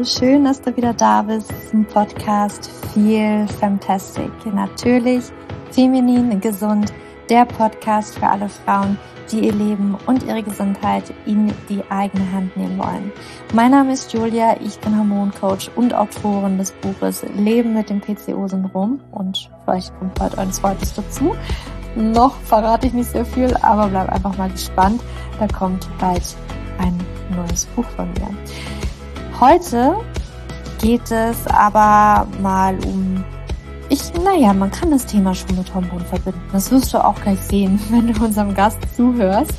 Hallo, schön, dass du wieder da bist im Podcast Feel Fantastic. Natürlich feminin, gesund, der Podcast für alle Frauen, die ihr Leben und ihre Gesundheit in die eigene Hand nehmen wollen. Mein Name ist Julia, ich bin Hormoncoach und Autorin des Buches Leben mit dem PCO-Syndrom und vielleicht kommt bald ein zweites dazu. Noch verrate ich nicht sehr viel, aber bleib einfach mal gespannt. Da kommt bald ein neues Buch von mir. Heute geht es aber mal um ich, naja, man kann das Thema schon mit Hormonen verbinden. Das wirst du auch gleich sehen, wenn du unserem Gast zuhörst.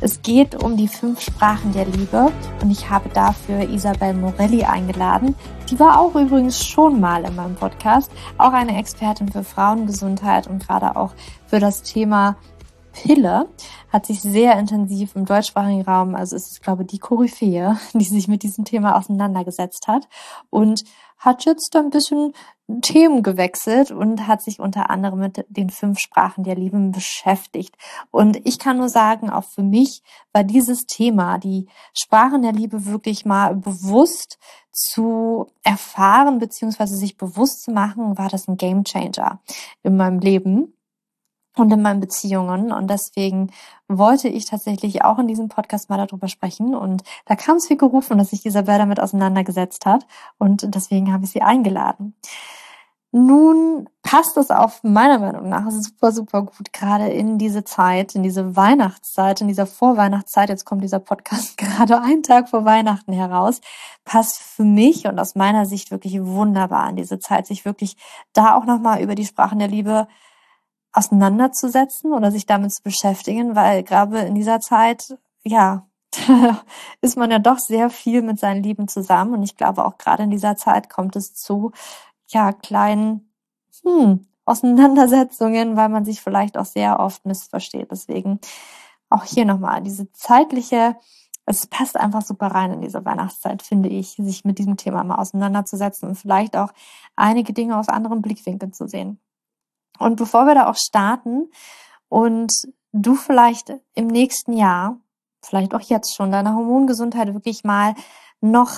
Es geht um die fünf Sprachen der Liebe und ich habe dafür Isabel Morelli eingeladen. Die war auch übrigens schon mal in meinem Podcast, auch eine Expertin für Frauengesundheit und gerade auch für das Thema Pille, hat sich sehr intensiv im deutschsprachigen Raum, also es ist, glaube ich, die Koryphäe, die sich mit diesem Thema auseinandergesetzt hat und hat jetzt ein bisschen Themen gewechselt und hat sich unter anderem mit den fünf Sprachen der Liebe beschäftigt. Und ich kann nur sagen, auch für mich war dieses Thema, die Sprachen der Liebe wirklich mal bewusst zu erfahren beziehungsweise sich bewusst zu machen, war das ein Gamechanger in meinem Leben und in meinen Beziehungen. Und deswegen wollte ich tatsächlich auch in diesem Podcast mal darüber sprechen. Und da kam es wie gerufen, dass sich Isabel damit auseinandergesetzt hat. Und deswegen habe ich sie eingeladen. Nun passt es auf meiner Meinung nach super, super gut, gerade in diese Zeit, in diese Weihnachtszeit, in dieser Vorweihnachtszeit, jetzt kommt dieser Podcast gerade einen Tag vor Weihnachten heraus, passt für mich und aus meiner Sicht wirklich wunderbar in diese Zeit, sich wirklich da auch nochmal über die Sprachen der Liebe auseinanderzusetzen oder sich damit zu beschäftigen, weil gerade in dieser Zeit, ja, ist man ja doch sehr viel mit seinen Lieben zusammen. Und ich glaube, auch gerade in dieser Zeit kommt es zu, ja, kleinen hm, Auseinandersetzungen, weil man sich vielleicht auch sehr oft missversteht. Deswegen auch hier nochmal diese zeitliche, es passt einfach super rein in diese Weihnachtszeit, finde ich, sich mit diesem Thema mal auseinanderzusetzen und vielleicht auch einige Dinge aus anderen Blickwinkeln zu sehen. Und bevor wir da auch starten und du vielleicht im nächsten Jahr, vielleicht auch jetzt schon, deine Hormongesundheit wirklich mal noch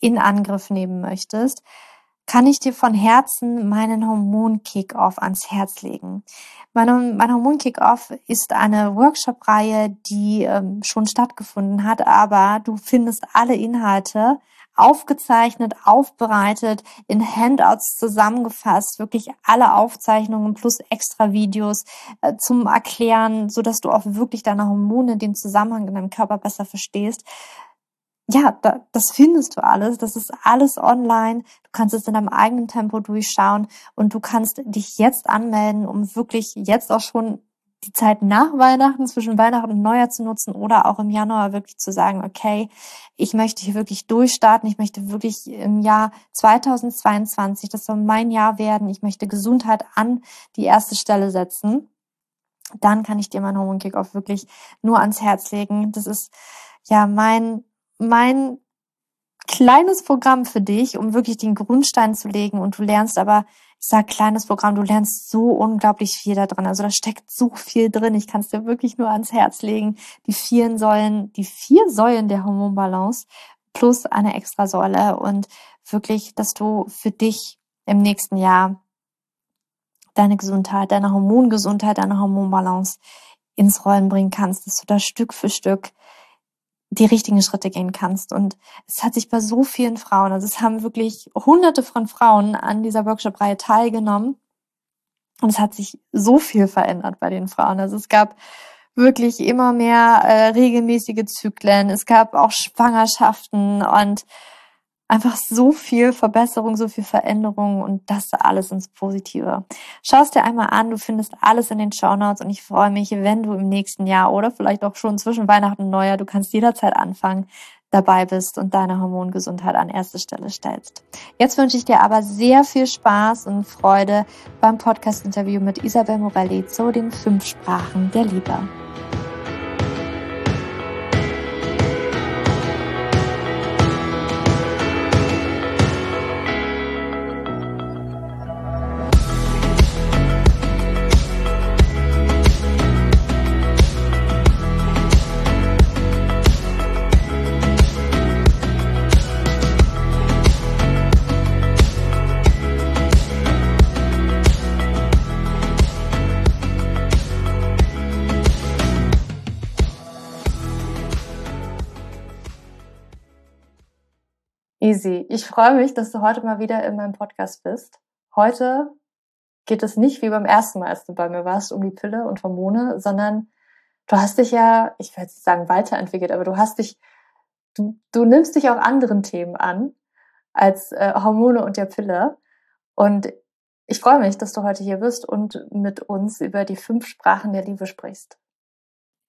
in Angriff nehmen möchtest, kann ich dir von Herzen meinen Hormon-Kick-Off ans Herz legen. Mein, mein Hormon-Kick-Off ist eine Workshop-Reihe, die ähm, schon stattgefunden hat, aber du findest alle Inhalte aufgezeichnet, aufbereitet, in Handouts zusammengefasst, wirklich alle Aufzeichnungen plus extra Videos äh, zum Erklären, so dass du auch wirklich deine Hormone, den Zusammenhang in deinem Körper besser verstehst. Ja, da, das findest du alles. Das ist alles online. Du kannst es in deinem eigenen Tempo durchschauen und du kannst dich jetzt anmelden, um wirklich jetzt auch schon die Zeit nach Weihnachten, zwischen Weihnachten und Neujahr zu nutzen oder auch im Januar wirklich zu sagen, okay, ich möchte hier wirklich durchstarten, ich möchte wirklich im Jahr 2022, das soll mein Jahr werden, ich möchte Gesundheit an die erste Stelle setzen, dann kann ich dir mein Hormon Kickoff wirklich nur ans Herz legen. Das ist ja mein, mein kleines Programm für dich, um wirklich den Grundstein zu legen und du lernst aber sag kleines Programm, du lernst so unglaublich viel da drin. Also da steckt so viel drin. Ich kann es dir wirklich nur ans Herz legen. Die vier Säulen, die vier Säulen der Hormonbalance plus eine extra Säule und wirklich, dass du für dich im nächsten Jahr deine Gesundheit, deine Hormongesundheit, deine Hormonbalance ins Rollen bringen kannst, dass du da Stück für Stück die richtigen Schritte gehen kannst. Und es hat sich bei so vielen Frauen, also es haben wirklich hunderte von Frauen an dieser Workshop-Reihe teilgenommen. Und es hat sich so viel verändert bei den Frauen. Also es gab wirklich immer mehr äh, regelmäßige Zyklen. Es gab auch Schwangerschaften und einfach so viel Verbesserung, so viel Veränderung und das alles ins Positive. Schau es dir einmal an, du findest alles in den Show Notes und ich freue mich, wenn du im nächsten Jahr oder vielleicht auch schon zwischen Weihnachten und Neujahr, du kannst jederzeit anfangen, dabei bist und deine Hormongesundheit an erste Stelle stellst. Jetzt wünsche ich dir aber sehr viel Spaß und Freude beim Podcast-Interview mit Isabel Morelli zu den fünf Sprachen der Liebe. Easy. Ich freue mich, dass du heute mal wieder in meinem Podcast bist. Heute geht es nicht wie beim ersten Mal, als du bei mir warst, um die Pille und Hormone, sondern du hast dich ja, ich will jetzt nicht sagen weiterentwickelt, aber du hast dich, du, du nimmst dich auch anderen Themen an als äh, Hormone und der Pille. Und ich freue mich, dass du heute hier bist und mit uns über die fünf Sprachen der Liebe sprichst.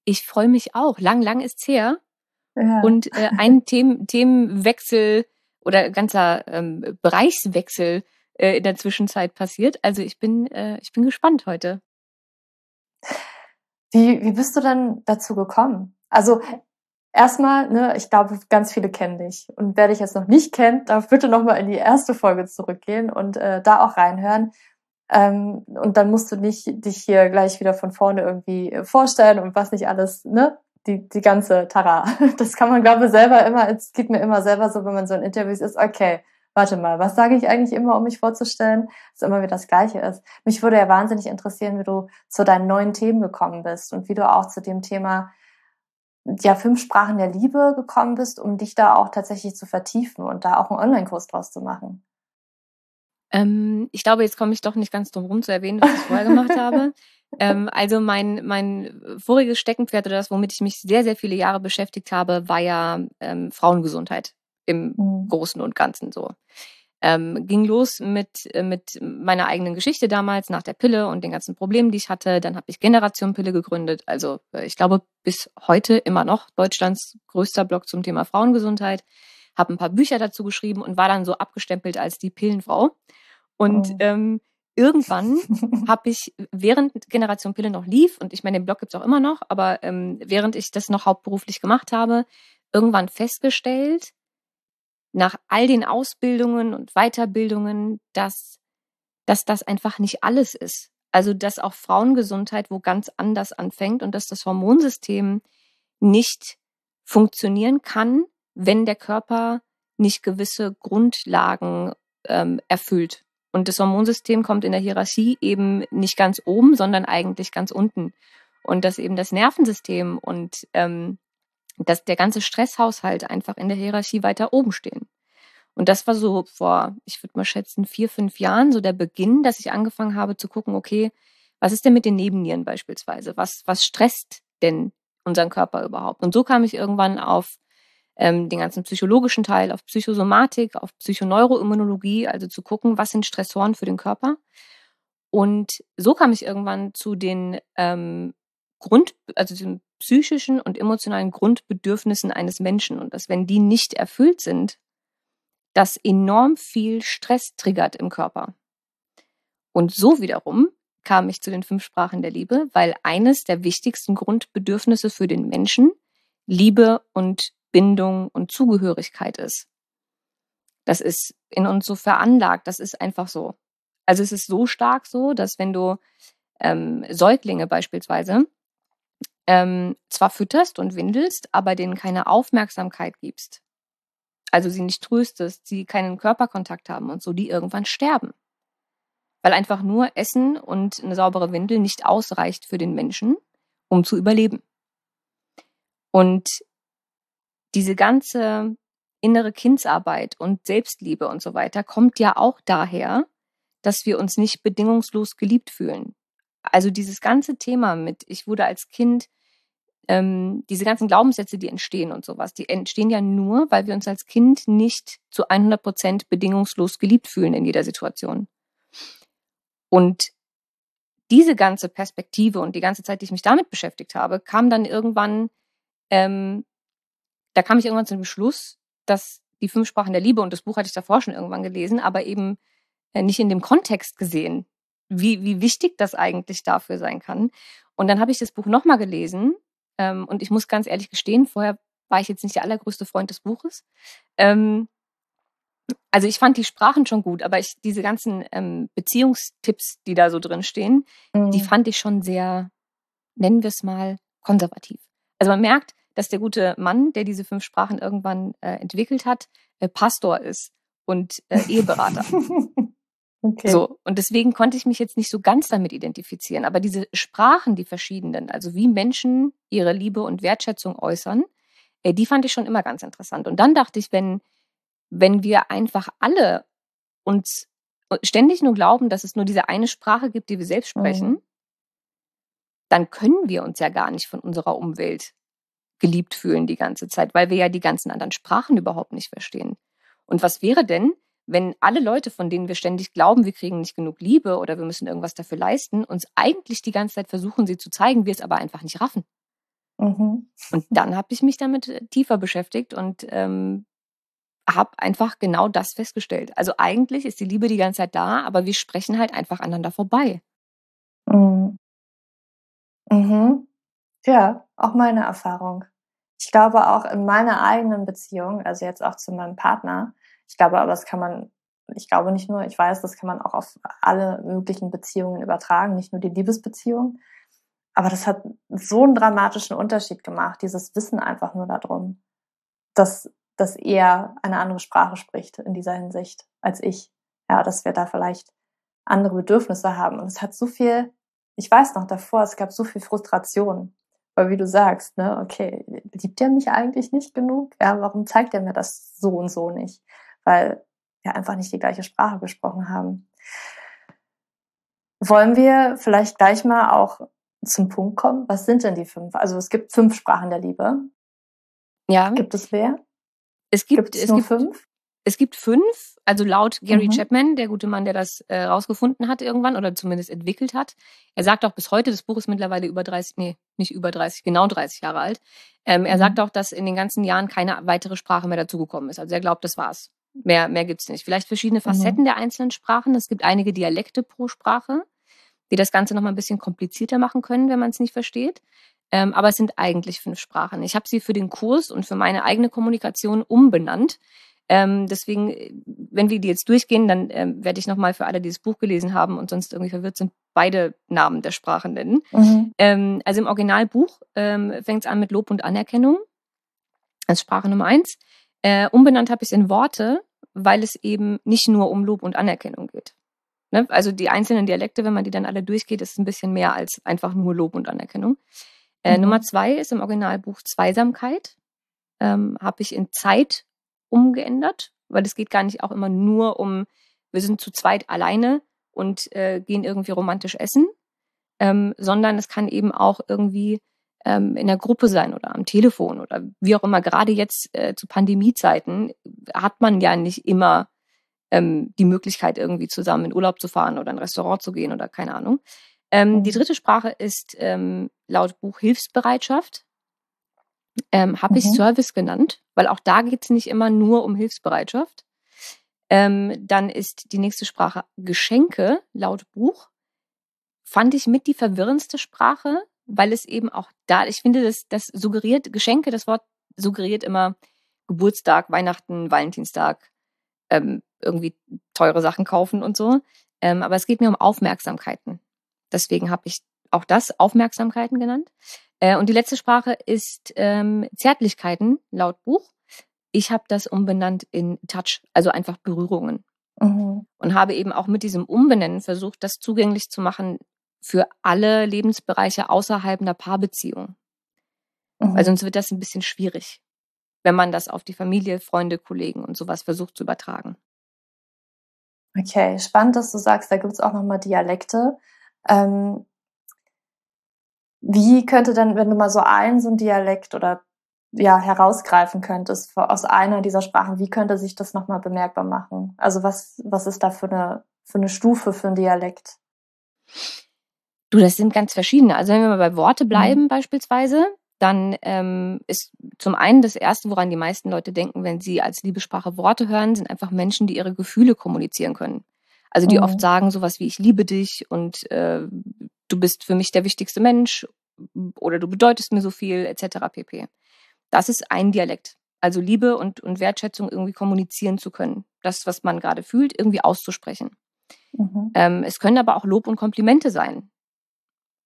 Ich freue mich auch. Lang, lang ist's her. Ja. Und äh, ein Themen, Themenwechsel oder ganzer ähm, Bereichswechsel äh, in der Zwischenzeit passiert. Also ich bin, äh, ich bin gespannt heute. Wie, wie bist du denn dazu gekommen? Also erstmal, ne, ich glaube, ganz viele kennen dich. Und wer dich jetzt noch nicht kennt, darf bitte nochmal in die erste Folge zurückgehen und äh, da auch reinhören. Ähm, und dann musst du nicht dich hier gleich wieder von vorne irgendwie äh, vorstellen und was nicht alles, ne? Die, die ganze Tara. Das kann man, glaube ich, selber immer, es geht mir immer selber so, wenn man so in Interviews ist, okay, warte mal, was sage ich eigentlich immer, um mich vorzustellen? Dass immer wieder das Gleiche ist. Mich würde ja wahnsinnig interessieren, wie du zu deinen neuen Themen gekommen bist und wie du auch zu dem Thema ja, fünf Sprachen der Liebe gekommen bist, um dich da auch tatsächlich zu vertiefen und da auch einen Online-Kurs draus zu machen. Ähm, ich glaube, jetzt komme ich doch nicht ganz drum rum zu erwähnen, was ich vorher gemacht habe. Ähm, also mein, mein voriges Steckenpferd oder das, womit ich mich sehr, sehr viele Jahre beschäftigt habe, war ja ähm, Frauengesundheit im mhm. Großen und Ganzen so. Ähm, ging los mit, mit meiner eigenen Geschichte damals nach der Pille und den ganzen Problemen, die ich hatte. Dann habe ich Generation Pille gegründet. Also äh, ich glaube bis heute immer noch Deutschlands größter Blog zum Thema Frauengesundheit. Habe ein paar Bücher dazu geschrieben und war dann so abgestempelt als die Pillenfrau. Und oh. ähm, irgendwann habe ich, während Generation Pille noch lief, und ich meine, den Blog gibt's auch immer noch, aber ähm, während ich das noch hauptberuflich gemacht habe, irgendwann festgestellt, nach all den Ausbildungen und Weiterbildungen, dass, dass das einfach nicht alles ist. Also, dass auch Frauengesundheit wo ganz anders anfängt und dass das Hormonsystem nicht funktionieren kann, wenn der Körper nicht gewisse Grundlagen ähm, erfüllt. Und das Hormonsystem kommt in der Hierarchie eben nicht ganz oben, sondern eigentlich ganz unten. Und dass eben das Nervensystem und ähm, dass der ganze Stresshaushalt einfach in der Hierarchie weiter oben stehen. Und das war so vor, ich würde mal schätzen, vier, fünf Jahren so der Beginn, dass ich angefangen habe zu gucken, okay, was ist denn mit den Nebennieren beispielsweise? Was, was stresst denn unseren Körper überhaupt? Und so kam ich irgendwann auf ähm, den ganzen psychologischen Teil, auf Psychosomatik, auf Psychoneuroimmunologie, also zu gucken, was sind Stressoren für den Körper. Und so kam ich irgendwann zu den ähm, Grund, also den psychischen und emotionalen Grundbedürfnissen eines Menschen und dass wenn die nicht erfüllt sind, das enorm viel Stress triggert im Körper. Und so wiederum kam ich zu den fünf Sprachen der Liebe, weil eines der wichtigsten Grundbedürfnisse für den Menschen Liebe und Bindung und Zugehörigkeit ist. Das ist in uns so veranlagt, das ist einfach so. Also es ist so stark so, dass wenn du ähm, Säuglinge beispielsweise ähm, zwar fütterst und windelst, aber denen keine Aufmerksamkeit gibst, also sie nicht tröstest, sie keinen Körperkontakt haben und so, die irgendwann sterben. Weil einfach nur Essen und eine saubere Windel nicht ausreicht für den Menschen, um zu überleben. Und diese ganze innere Kindsarbeit und Selbstliebe und so weiter kommt ja auch daher, dass wir uns nicht bedingungslos geliebt fühlen. Also dieses ganze Thema mit, ich wurde als Kind, ähm, diese ganzen Glaubenssätze, die entstehen und sowas, die entstehen ja nur, weil wir uns als Kind nicht zu 100 Prozent bedingungslos geliebt fühlen in jeder Situation. Und diese ganze Perspektive und die ganze Zeit, die ich mich damit beschäftigt habe, kam dann irgendwann ähm, da kam ich irgendwann zu dem Schluss, dass die fünf Sprachen der Liebe, und das Buch hatte ich davor schon irgendwann gelesen, aber eben äh, nicht in dem Kontext gesehen, wie, wie wichtig das eigentlich dafür sein kann. Und dann habe ich das Buch nochmal gelesen ähm, und ich muss ganz ehrlich gestehen, vorher war ich jetzt nicht der allergrößte Freund des Buches. Ähm, also ich fand die Sprachen schon gut, aber ich, diese ganzen ähm, Beziehungstipps, die da so drin stehen, mhm. die fand ich schon sehr, nennen wir es mal, konservativ. Also man merkt, dass der gute Mann, der diese fünf Sprachen irgendwann äh, entwickelt hat, äh, Pastor ist und äh, Eheberater. okay. So, und deswegen konnte ich mich jetzt nicht so ganz damit identifizieren. Aber diese Sprachen, die verschiedenen, also wie Menschen ihre Liebe und Wertschätzung äußern, äh, die fand ich schon immer ganz interessant. Und dann dachte ich, wenn, wenn wir einfach alle uns ständig nur glauben, dass es nur diese eine Sprache gibt, die wir selbst sprechen, mhm. dann können wir uns ja gar nicht von unserer Umwelt geliebt fühlen die ganze Zeit, weil wir ja die ganzen anderen Sprachen überhaupt nicht verstehen. Und was wäre denn, wenn alle Leute, von denen wir ständig glauben, wir kriegen nicht genug Liebe oder wir müssen irgendwas dafür leisten, uns eigentlich die ganze Zeit versuchen, sie zu zeigen, wir es aber einfach nicht raffen? Mhm. Und dann habe ich mich damit äh, tiefer beschäftigt und ähm, habe einfach genau das festgestellt. Also eigentlich ist die Liebe die ganze Zeit da, aber wir sprechen halt einfach aneinander vorbei. Mhm. Mhm. Ja, auch meine Erfahrung. Ich glaube auch in meiner eigenen Beziehung, also jetzt auch zu meinem Partner, ich glaube aber, das kann man, ich glaube nicht nur, ich weiß, das kann man auch auf alle möglichen Beziehungen übertragen, nicht nur die Liebesbeziehung. Aber das hat so einen dramatischen Unterschied gemacht, dieses Wissen einfach nur darum, dass, dass er eine andere Sprache spricht in dieser Hinsicht als ich. Ja, dass wir da vielleicht andere Bedürfnisse haben. Und es hat so viel, ich weiß noch davor, es gab so viel Frustration. Weil wie du sagst, ne, okay, liebt er mich eigentlich nicht genug? Ja, warum zeigt er mir das so und so nicht? Weil wir einfach nicht die gleiche Sprache gesprochen haben. Wollen wir vielleicht gleich mal auch zum Punkt kommen? Was sind denn die fünf? Also es gibt fünf Sprachen der Liebe. Ja. Gibt es mehr? Es gibt, gibt es, es gibt fünf. Es gibt fünf, also laut Gary mhm. Chapman, der gute Mann, der das äh, rausgefunden hat irgendwann oder zumindest entwickelt hat. Er sagt auch bis heute, das Buch ist mittlerweile über 30, nee, nicht über 30, genau 30 Jahre alt. Ähm, er mhm. sagt auch, dass in den ganzen Jahren keine weitere Sprache mehr dazugekommen ist. Also er glaubt, das war's. Mehr, mehr gibt's nicht. Vielleicht verschiedene mhm. Facetten mhm. der einzelnen Sprachen. Es gibt einige Dialekte pro Sprache, die das Ganze nochmal ein bisschen komplizierter machen können, wenn man es nicht versteht. Ähm, aber es sind eigentlich fünf Sprachen. Ich habe sie für den Kurs und für meine eigene Kommunikation umbenannt. Ähm, deswegen, äh, wenn wir die jetzt durchgehen, dann ähm, werde ich nochmal für alle, die das Buch gelesen haben und sonst irgendwie verwirrt sind, beide Namen der Sprache nennen. Mhm. Ähm, also im Originalbuch ähm, fängt es an mit Lob und Anerkennung als Sprache Nummer eins. Äh, umbenannt habe ich es in Worte, weil es eben nicht nur um Lob und Anerkennung geht. Ne? Also die einzelnen Dialekte, wenn man die dann alle durchgeht, ist ein bisschen mehr als einfach nur Lob und Anerkennung. Äh, mhm. Nummer zwei ist im Originalbuch Zweisamkeit. Ähm, habe ich in Zeit umgeändert, weil es geht gar nicht auch immer nur um, wir sind zu zweit alleine und äh, gehen irgendwie romantisch essen, ähm, sondern es kann eben auch irgendwie ähm, in der Gruppe sein oder am Telefon oder wie auch immer. Gerade jetzt äh, zu Pandemiezeiten hat man ja nicht immer ähm, die Möglichkeit, irgendwie zusammen in Urlaub zu fahren oder in ein Restaurant zu gehen oder keine Ahnung. Ähm, die mhm. dritte Sprache ist ähm, laut Buch Hilfsbereitschaft ähm, habe ich mhm. Service genannt, weil auch da geht es nicht immer nur um Hilfsbereitschaft. Ähm, dann ist die nächste Sprache Geschenke laut Buch. Fand ich mit die verwirrendste Sprache, weil es eben auch da, ich finde, das, das suggeriert, Geschenke, das Wort suggeriert immer Geburtstag, Weihnachten, Valentinstag, ähm, irgendwie teure Sachen kaufen und so. Ähm, aber es geht mir um Aufmerksamkeiten. Deswegen habe ich auch das Aufmerksamkeiten genannt. Äh, und die letzte Sprache ist ähm, Zärtlichkeiten, laut Buch. Ich habe das umbenannt in Touch, also einfach Berührungen. Mhm. Und habe eben auch mit diesem Umbenennen versucht, das zugänglich zu machen für alle Lebensbereiche außerhalb einer Paarbeziehung. Mhm. Weil sonst wird das ein bisschen schwierig, wenn man das auf die Familie, Freunde, Kollegen und sowas versucht zu übertragen. Okay, spannend, dass du sagst, da gibt es auch nochmal Dialekte. Ähm, wie könnte denn, wenn du mal so einen, so ein Dialekt oder ja, herausgreifen könntest aus einer dieser Sprachen, wie könnte sich das nochmal bemerkbar machen? Also was, was ist da für eine, für eine Stufe für einen Dialekt? Du, das sind ganz verschiedene. Also wenn wir mal bei Worte bleiben mhm. beispielsweise, dann ähm, ist zum einen das Erste, woran die meisten Leute denken, wenn sie als Liebessprache Worte hören, sind einfach Menschen, die ihre Gefühle kommunizieren können. Also die mhm. oft sagen sowas wie ich liebe dich und äh, du bist für mich der wichtigste Mensch oder du bedeutest mir so viel, etc. pp. Das ist ein Dialekt. Also Liebe und, und Wertschätzung irgendwie kommunizieren zu können. Das, was man gerade fühlt, irgendwie auszusprechen. Mhm. Ähm, es können aber auch Lob und Komplimente sein.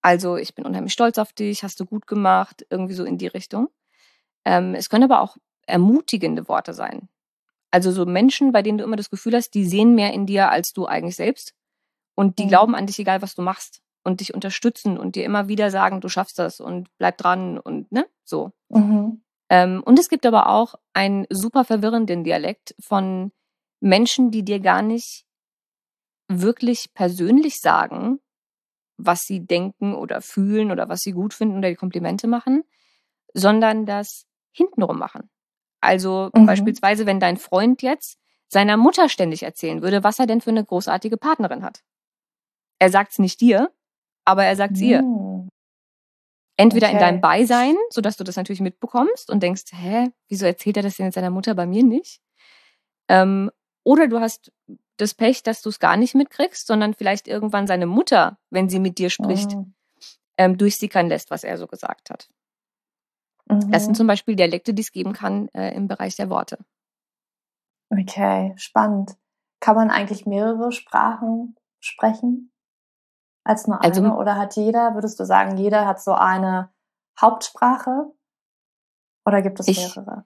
Also ich bin unheimlich stolz auf dich, hast du gut gemacht, irgendwie so in die Richtung. Ähm, es können aber auch ermutigende Worte sein. Also so Menschen, bei denen du immer das Gefühl hast, die sehen mehr in dir als du eigentlich selbst. Und die mhm. glauben an dich, egal was du machst und dich unterstützen und dir immer wieder sagen, du schaffst das und bleib dran und ne, so. Mhm. Ähm, und es gibt aber auch einen super verwirrenden Dialekt von Menschen, die dir gar nicht wirklich persönlich sagen, was sie denken oder fühlen oder was sie gut finden oder die Komplimente machen, sondern das hintenrum machen. Also mhm. beispielsweise, wenn dein Freund jetzt seiner Mutter ständig erzählen würde, was er denn für eine großartige Partnerin hat. Er sagt es nicht dir, aber er sagt es ihr. Mm. Entweder okay. in deinem Beisein, sodass du das natürlich mitbekommst und denkst, hä, wieso erzählt er das denn jetzt seiner Mutter bei mir nicht? Ähm, oder du hast das Pech, dass du es gar nicht mitkriegst, sondern vielleicht irgendwann seine Mutter, wenn sie mit dir spricht, oh. ähm, durchsickern lässt, was er so gesagt hat. Mhm. Das sind mhm. zum Beispiel Dialekte, die es geben kann äh, im Bereich der Worte. Okay, spannend. Kann man eigentlich mehrere Sprachen sprechen als nur also eine? Also, Oder hat jeder, würdest du sagen, jeder hat so eine Hauptsprache? Oder gibt es mehrere?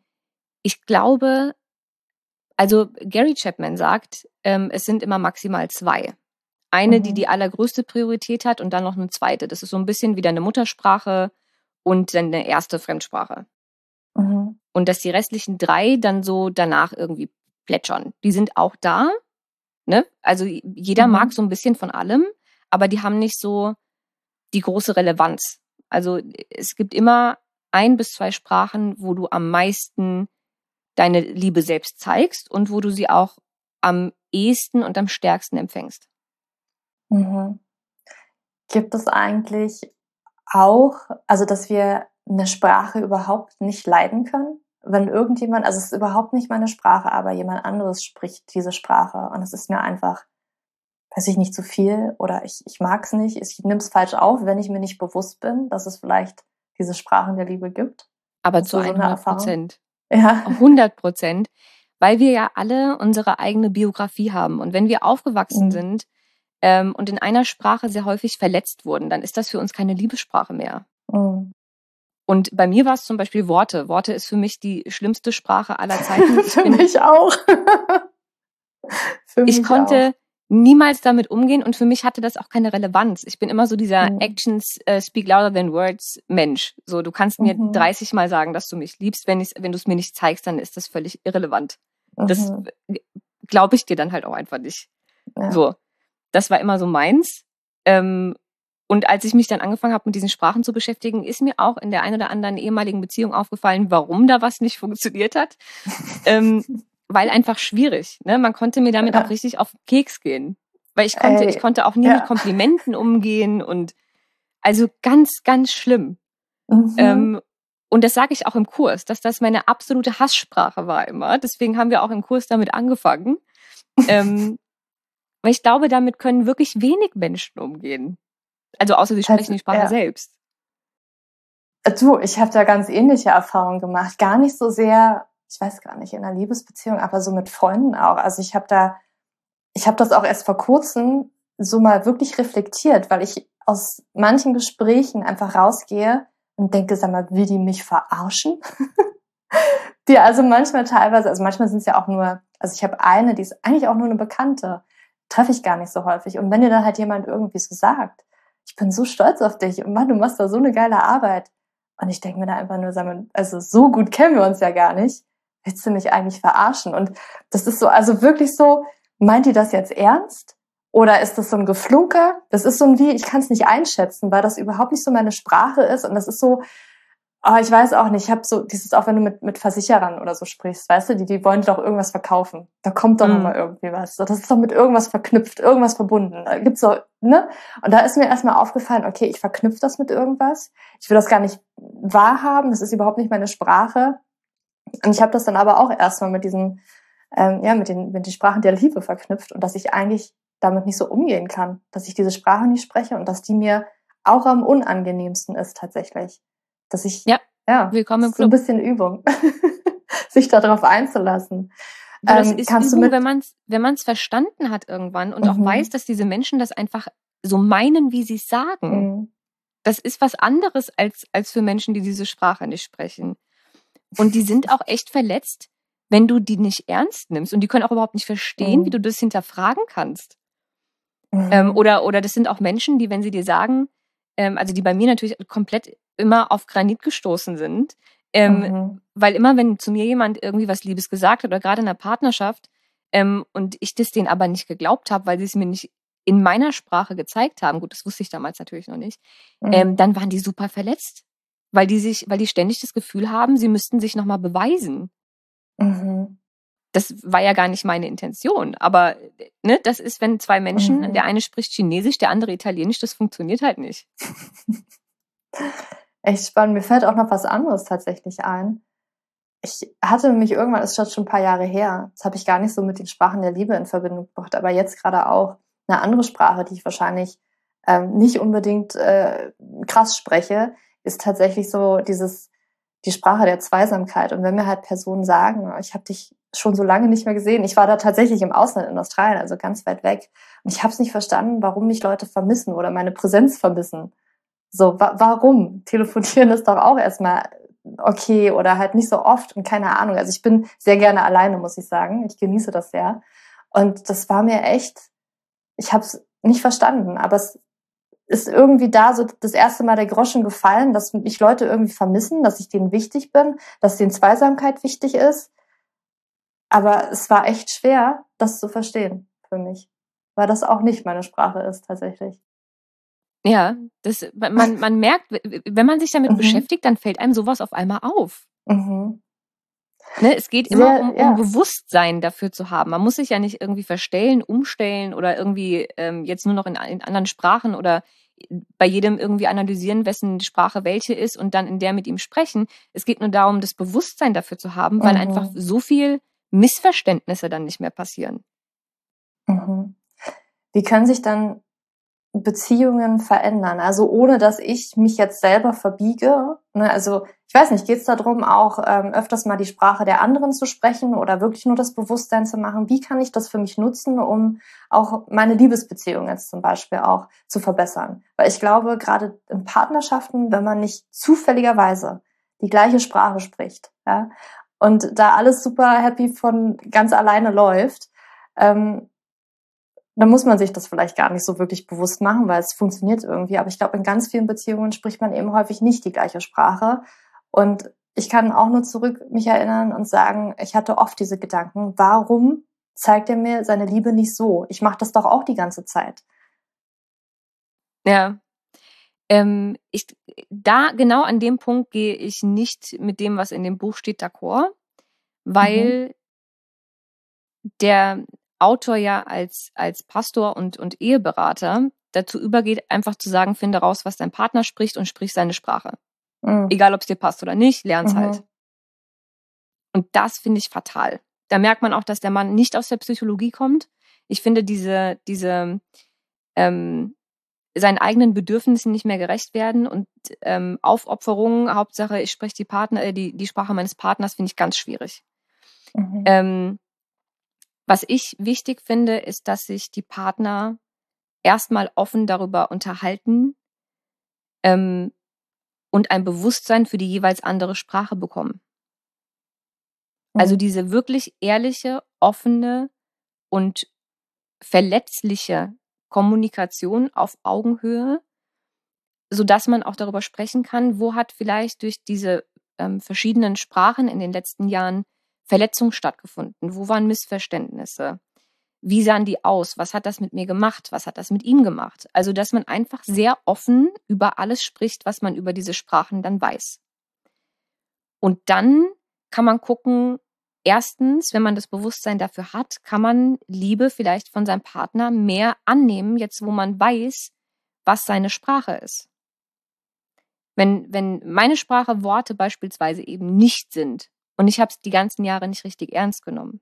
Ich, ich glaube, also Gary Chapman sagt, ähm, es sind immer maximal zwei. Eine, mhm. die die allergrößte Priorität hat und dann noch eine zweite. Das ist so ein bisschen wie deine Muttersprache und deine erste Fremdsprache. Mhm. Und dass die restlichen drei dann so danach irgendwie plätschern. Die sind auch da. Ne? Also jeder mhm. mag so ein bisschen von allem, aber die haben nicht so die große Relevanz. Also es gibt immer ein bis zwei Sprachen, wo du am meisten deine Liebe selbst zeigst und wo du sie auch am ehesten und am stärksten empfängst. Mhm. Gibt es eigentlich auch, also dass wir eine Sprache überhaupt nicht leiden können? wenn irgendjemand, also es ist überhaupt nicht meine Sprache, aber jemand anderes spricht diese Sprache und es ist mir einfach, weiß ich nicht, zu viel oder ich, ich mag es nicht, ich nehme es falsch auf, wenn ich mir nicht bewusst bin, dass es vielleicht diese Sprachen der Liebe gibt. Aber zu 100 Prozent. Ja. 100 Prozent. Weil wir ja alle unsere eigene Biografie haben. Und wenn wir aufgewachsen mhm. sind ähm, und in einer Sprache sehr häufig verletzt wurden, dann ist das für uns keine Liebessprache mehr. Mhm. Und bei mir war es zum Beispiel Worte. Worte ist für mich die schlimmste Sprache aller Zeiten. Für mich auch. für mich ich konnte auch. Niemals damit umgehen und für mich hatte das auch keine Relevanz. Ich bin immer so dieser mhm. Actions uh, speak louder than words Mensch. So, du kannst mir mhm. 30 Mal sagen, dass du mich liebst. Wenn, wenn du es mir nicht zeigst, dann ist das völlig irrelevant. Mhm. Das glaube ich dir dann halt auch einfach nicht. Ja. So. Das war immer so meins. Ähm, und als ich mich dann angefangen habe, mit diesen Sprachen zu beschäftigen, ist mir auch in der einen oder anderen ehemaligen Beziehung aufgefallen, warum da was nicht funktioniert hat. ähm, weil einfach schwierig. Ne? Man konnte mir damit ja. auch richtig auf den Keks gehen. Weil ich konnte, Ey, ich konnte auch nie ja. mit Komplimenten umgehen und also ganz, ganz schlimm. Mhm. Ähm, und das sage ich auch im Kurs, dass das meine absolute Hasssprache war immer. Deswegen haben wir auch im Kurs damit angefangen. ähm, weil ich glaube, damit können wirklich wenig Menschen umgehen. Also außer sie sprechen die Sprache ja. selbst. Äh, du, ich habe da ganz ähnliche Erfahrungen gemacht. Gar nicht so sehr, ich weiß gar nicht, in einer Liebesbeziehung, aber so mit Freunden auch. Also ich habe da, ich habe das auch erst vor kurzem so mal wirklich reflektiert, weil ich aus manchen Gesprächen einfach rausgehe und denke, sag mal, will die mich verarschen? die also manchmal teilweise, also manchmal sind es ja auch nur, also ich habe eine, die ist eigentlich auch nur eine Bekannte, treffe ich gar nicht so häufig. Und wenn dir dann halt jemand irgendwie so sagt, ich bin so stolz auf dich und Mann, du machst da so eine geile Arbeit. Und ich denke mir da einfach nur, also so gut kennen wir uns ja gar nicht. Willst du mich eigentlich verarschen? Und das ist so, also wirklich so, meint die das jetzt ernst? Oder ist das so ein Geflunker? Das ist so ein wie, ich kann es nicht einschätzen, weil das überhaupt nicht so meine Sprache ist. Und das ist so, Oh, ich weiß auch nicht. Ich habe so dieses auch wenn du mit mit Versicherern oder so sprichst, weißt du, die die wollen doch irgendwas verkaufen. Da kommt doch mm. immer irgendwie was. Das ist doch mit irgendwas verknüpft, irgendwas verbunden. Da gibt's so, ne? Und da ist mir erstmal aufgefallen, okay, ich verknüpfe das mit irgendwas. Ich will das gar nicht wahrhaben. Das ist überhaupt nicht meine Sprache. Und ich habe das dann aber auch erstmal mit diesen ähm, ja mit den mit den Sprachen der Liebe verknüpft und dass ich eigentlich damit nicht so umgehen kann, dass ich diese Sprache nicht spreche und dass die mir auch am unangenehmsten ist tatsächlich dass ich ja, ja willkommen im Club. so ein bisschen Übung, sich darauf einzulassen. Aber das ähm, ist kannst Übung, du mit wenn man es wenn man's verstanden hat irgendwann und mhm. auch weiß, dass diese Menschen das einfach so meinen, wie sie es sagen. Mhm. Das ist was anderes als, als für Menschen, die diese Sprache nicht sprechen. Und die sind auch echt verletzt, wenn du die nicht ernst nimmst. Und die können auch überhaupt nicht verstehen, mhm. wie du das hinterfragen kannst. Ähm, mhm. oder, oder das sind auch Menschen, die, wenn sie dir sagen, ähm, also die bei mir natürlich komplett immer auf Granit gestoßen sind, Ähm, mhm. Weil immer, wenn zu mir jemand irgendwie was Liebes gesagt hat oder gerade in der Partnerschaft ähm, und ich das denen aber nicht geglaubt habe, weil sie es mir nicht in meiner Sprache gezeigt haben, gut, das wusste ich damals natürlich noch nicht, mhm. ähm, dann waren die super verletzt, weil die sich, weil die ständig das Gefühl haben, sie müssten sich nochmal beweisen. Mhm. Das war ja gar nicht meine Intention, aber ne, das ist, wenn zwei Menschen, mhm. der eine spricht Chinesisch, der andere Italienisch, das funktioniert halt nicht. Echt spannend. Mir fällt auch noch was anderes tatsächlich ein. Ich hatte mich irgendwann, ist schon ein paar Jahre her, das habe ich gar nicht so mit den Sprachen der Liebe in Verbindung gebracht, aber jetzt gerade auch eine andere Sprache, die ich wahrscheinlich ähm, nicht unbedingt äh, krass spreche, ist tatsächlich so dieses die Sprache der Zweisamkeit. Und wenn mir halt Personen sagen, ich habe dich schon so lange nicht mehr gesehen, ich war da tatsächlich im Ausland in Australien, also ganz weit weg, und ich habe es nicht verstanden, warum mich Leute vermissen oder meine Präsenz vermissen. So, wa warum? Telefonieren ist doch auch erstmal okay oder halt nicht so oft und keine Ahnung. Also ich bin sehr gerne alleine, muss ich sagen. Ich genieße das sehr. Und das war mir echt ich habe es nicht verstanden, aber es ist irgendwie da so das erste Mal der Groschen gefallen, dass mich Leute irgendwie vermissen, dass ich denen wichtig bin, dass denen Zweisamkeit wichtig ist. Aber es war echt schwer, das zu verstehen für mich, weil das auch nicht meine Sprache ist tatsächlich. Ja, das, man, man merkt, wenn man sich damit mhm. beschäftigt, dann fällt einem sowas auf einmal auf. Mhm. Ne, es geht immer Sehr, um, um ja. Bewusstsein dafür zu haben. Man muss sich ja nicht irgendwie verstellen, umstellen oder irgendwie ähm, jetzt nur noch in, in anderen Sprachen oder bei jedem irgendwie analysieren, wessen Sprache welche ist und dann in der mit ihm sprechen. Es geht nur darum, das Bewusstsein dafür zu haben, weil mhm. einfach so viel Missverständnisse dann nicht mehr passieren. Mhm. Wie können sich dann Beziehungen verändern? Also ohne dass ich mich jetzt selber verbiege. Ne? Also ich weiß nicht, geht es darum, auch ähm, öfters mal die Sprache der anderen zu sprechen oder wirklich nur das Bewusstsein zu machen? Wie kann ich das für mich nutzen, um auch meine Liebesbeziehung jetzt zum Beispiel auch zu verbessern? Weil ich glaube, gerade in Partnerschaften, wenn man nicht zufälligerweise die gleiche Sprache spricht, ja, und da alles super happy von ganz alleine läuft, ähm, dann muss man sich das vielleicht gar nicht so wirklich bewusst machen, weil es funktioniert irgendwie. Aber ich glaube, in ganz vielen Beziehungen spricht man eben häufig nicht die gleiche Sprache. Und ich kann auch nur zurück mich erinnern und sagen, ich hatte oft diese Gedanken, warum zeigt er mir seine Liebe nicht so? Ich mache das doch auch die ganze Zeit. Ja. Ähm, ich, da genau an dem Punkt gehe ich nicht mit dem, was in dem Buch steht, d'accord, weil mhm. der Autor ja als, als Pastor und, und Eheberater dazu übergeht, einfach zu sagen, finde raus, was dein Partner spricht und sprich seine Sprache. Mhm. Egal, ob es dir passt oder nicht, lern's mhm. halt. Und das finde ich fatal. Da merkt man auch, dass der Mann nicht aus der Psychologie kommt. Ich finde diese, diese ähm, seinen eigenen Bedürfnissen nicht mehr gerecht werden und ähm, Aufopferungen, Hauptsache, ich spreche die Partner, äh, die, die Sprache meines Partners, finde ich ganz schwierig. Mhm. Ähm, was ich wichtig finde, ist, dass sich die Partner erstmal offen darüber unterhalten ähm, und ein Bewusstsein für die jeweils andere Sprache bekommen. Also mhm. diese wirklich ehrliche, offene und verletzliche Kommunikation auf Augenhöhe, so dass man auch darüber sprechen kann, wo hat vielleicht durch diese ähm, verschiedenen Sprachen in den letzten Jahren Verletzungen stattgefunden? Wo waren Missverständnisse? Wie sahen die aus? Was hat das mit mir gemacht? Was hat das mit ihm gemacht? Also, dass man einfach sehr offen über alles spricht, was man über diese Sprachen dann weiß. Und dann kann man gucken, erstens, wenn man das Bewusstsein dafür hat, kann man Liebe vielleicht von seinem Partner mehr annehmen, jetzt wo man weiß, was seine Sprache ist. Wenn, wenn meine Sprache Worte beispielsweise eben nicht sind, und ich habe es die ganzen Jahre nicht richtig ernst genommen.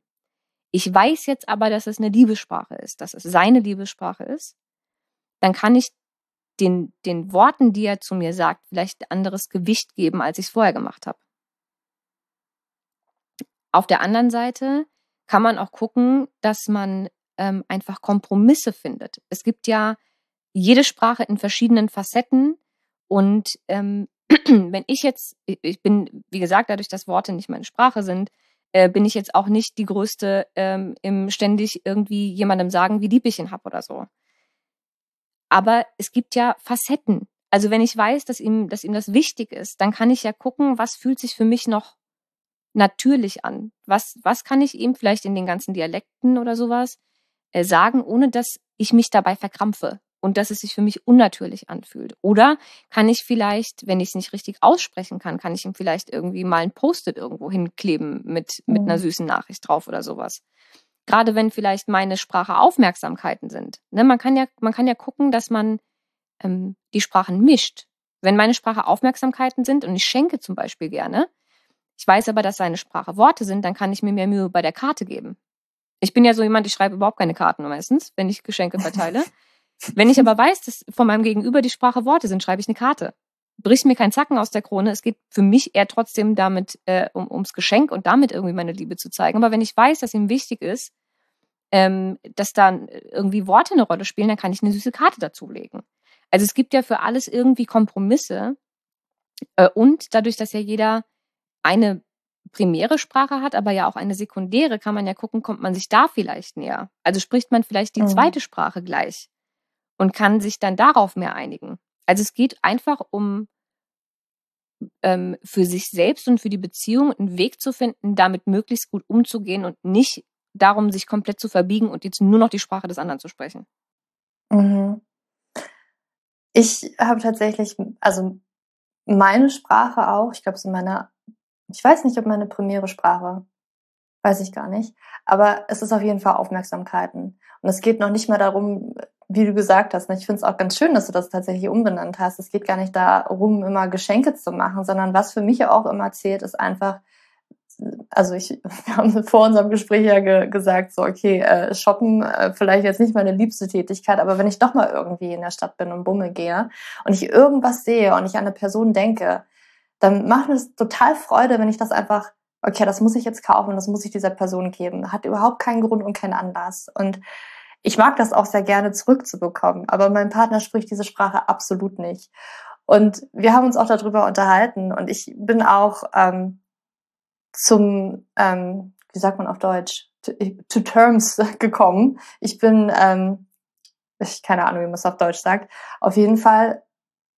Ich weiß jetzt aber, dass es eine Liebessprache ist, dass es seine Liebessprache ist. Dann kann ich den, den Worten, die er zu mir sagt, vielleicht anderes Gewicht geben, als ich es vorher gemacht habe. Auf der anderen Seite kann man auch gucken, dass man ähm, einfach Kompromisse findet. Es gibt ja jede Sprache in verschiedenen Facetten und ähm, wenn ich jetzt, ich bin, wie gesagt, dadurch, dass Worte nicht meine Sprache sind, äh, bin ich jetzt auch nicht die Größte ähm, im ständig irgendwie jemandem sagen, wie lieb ich ihn hab oder so. Aber es gibt ja Facetten. Also wenn ich weiß, dass ihm, dass ihm das wichtig ist, dann kann ich ja gucken, was fühlt sich für mich noch natürlich an. Was, was kann ich ihm vielleicht in den ganzen Dialekten oder sowas äh, sagen, ohne dass ich mich dabei verkrampfe und dass es sich für mich unnatürlich anfühlt. Oder kann ich vielleicht, wenn ich es nicht richtig aussprechen kann, kann ich ihm vielleicht irgendwie mal ein Post-it irgendwo hinkleben mit, mit einer mhm. süßen Nachricht drauf oder sowas. Gerade wenn vielleicht meine Sprache Aufmerksamkeiten sind. Ne, man, kann ja, man kann ja gucken, dass man ähm, die Sprachen mischt. Wenn meine Sprache Aufmerksamkeiten sind und ich schenke zum Beispiel gerne, ich weiß aber, dass seine Sprache Worte sind, dann kann ich mir mehr Mühe bei der Karte geben. Ich bin ja so jemand, ich schreibe überhaupt keine Karten meistens, wenn ich Geschenke verteile. wenn ich aber weiß, dass von meinem Gegenüber die Sprache Worte sind, schreibe ich eine Karte. Bricht mir kein Zacken aus der Krone. Es geht für mich eher trotzdem damit äh, um, ums Geschenk und damit irgendwie meine Liebe zu zeigen. Aber wenn ich weiß, dass ihm wichtig ist, ähm, dass dann irgendwie Worte eine Rolle spielen, dann kann ich eine süße Karte dazulegen. Also es gibt ja für alles irgendwie Kompromisse. Äh, und dadurch, dass ja jeder eine primäre Sprache hat, aber ja auch eine sekundäre, kann man ja gucken, kommt man sich da vielleicht näher. Also spricht man vielleicht die mhm. zweite Sprache gleich und kann sich dann darauf mehr einigen. Also es geht einfach um ähm, für sich selbst und für die Beziehung einen Weg zu finden, damit möglichst gut umzugehen und nicht darum, sich komplett zu verbiegen und jetzt nur noch die Sprache des anderen zu sprechen. Mhm. Ich habe tatsächlich, also meine Sprache auch, ich glaube, so meine, ich weiß nicht, ob meine primäre Sprache, weiß ich gar nicht, aber es ist auf jeden Fall Aufmerksamkeiten. Und es geht noch nicht mal darum, wie du gesagt hast, ne? ich finde es auch ganz schön, dass du das tatsächlich umbenannt hast. Es geht gar nicht darum, immer Geschenke zu machen, sondern was für mich auch immer zählt, ist einfach, also ich, wir haben vor unserem Gespräch ja ge gesagt, so okay, äh, shoppen äh, vielleicht jetzt nicht meine liebste Tätigkeit, aber wenn ich doch mal irgendwie in der Stadt bin und bummel gehe und ich irgendwas sehe und ich an eine Person denke, dann macht mir das total Freude, wenn ich das einfach, okay, das muss ich jetzt kaufen, das muss ich dieser Person geben. Hat überhaupt keinen Grund und keinen Anlass. Und ich mag das auch sehr gerne zurückzubekommen, aber mein Partner spricht diese Sprache absolut nicht. Und wir haben uns auch darüber unterhalten und ich bin auch ähm, zum, ähm, wie sagt man auf Deutsch, to, to terms gekommen. Ich bin, ähm, ich keine Ahnung, wie man es auf Deutsch sagt. Auf jeden Fall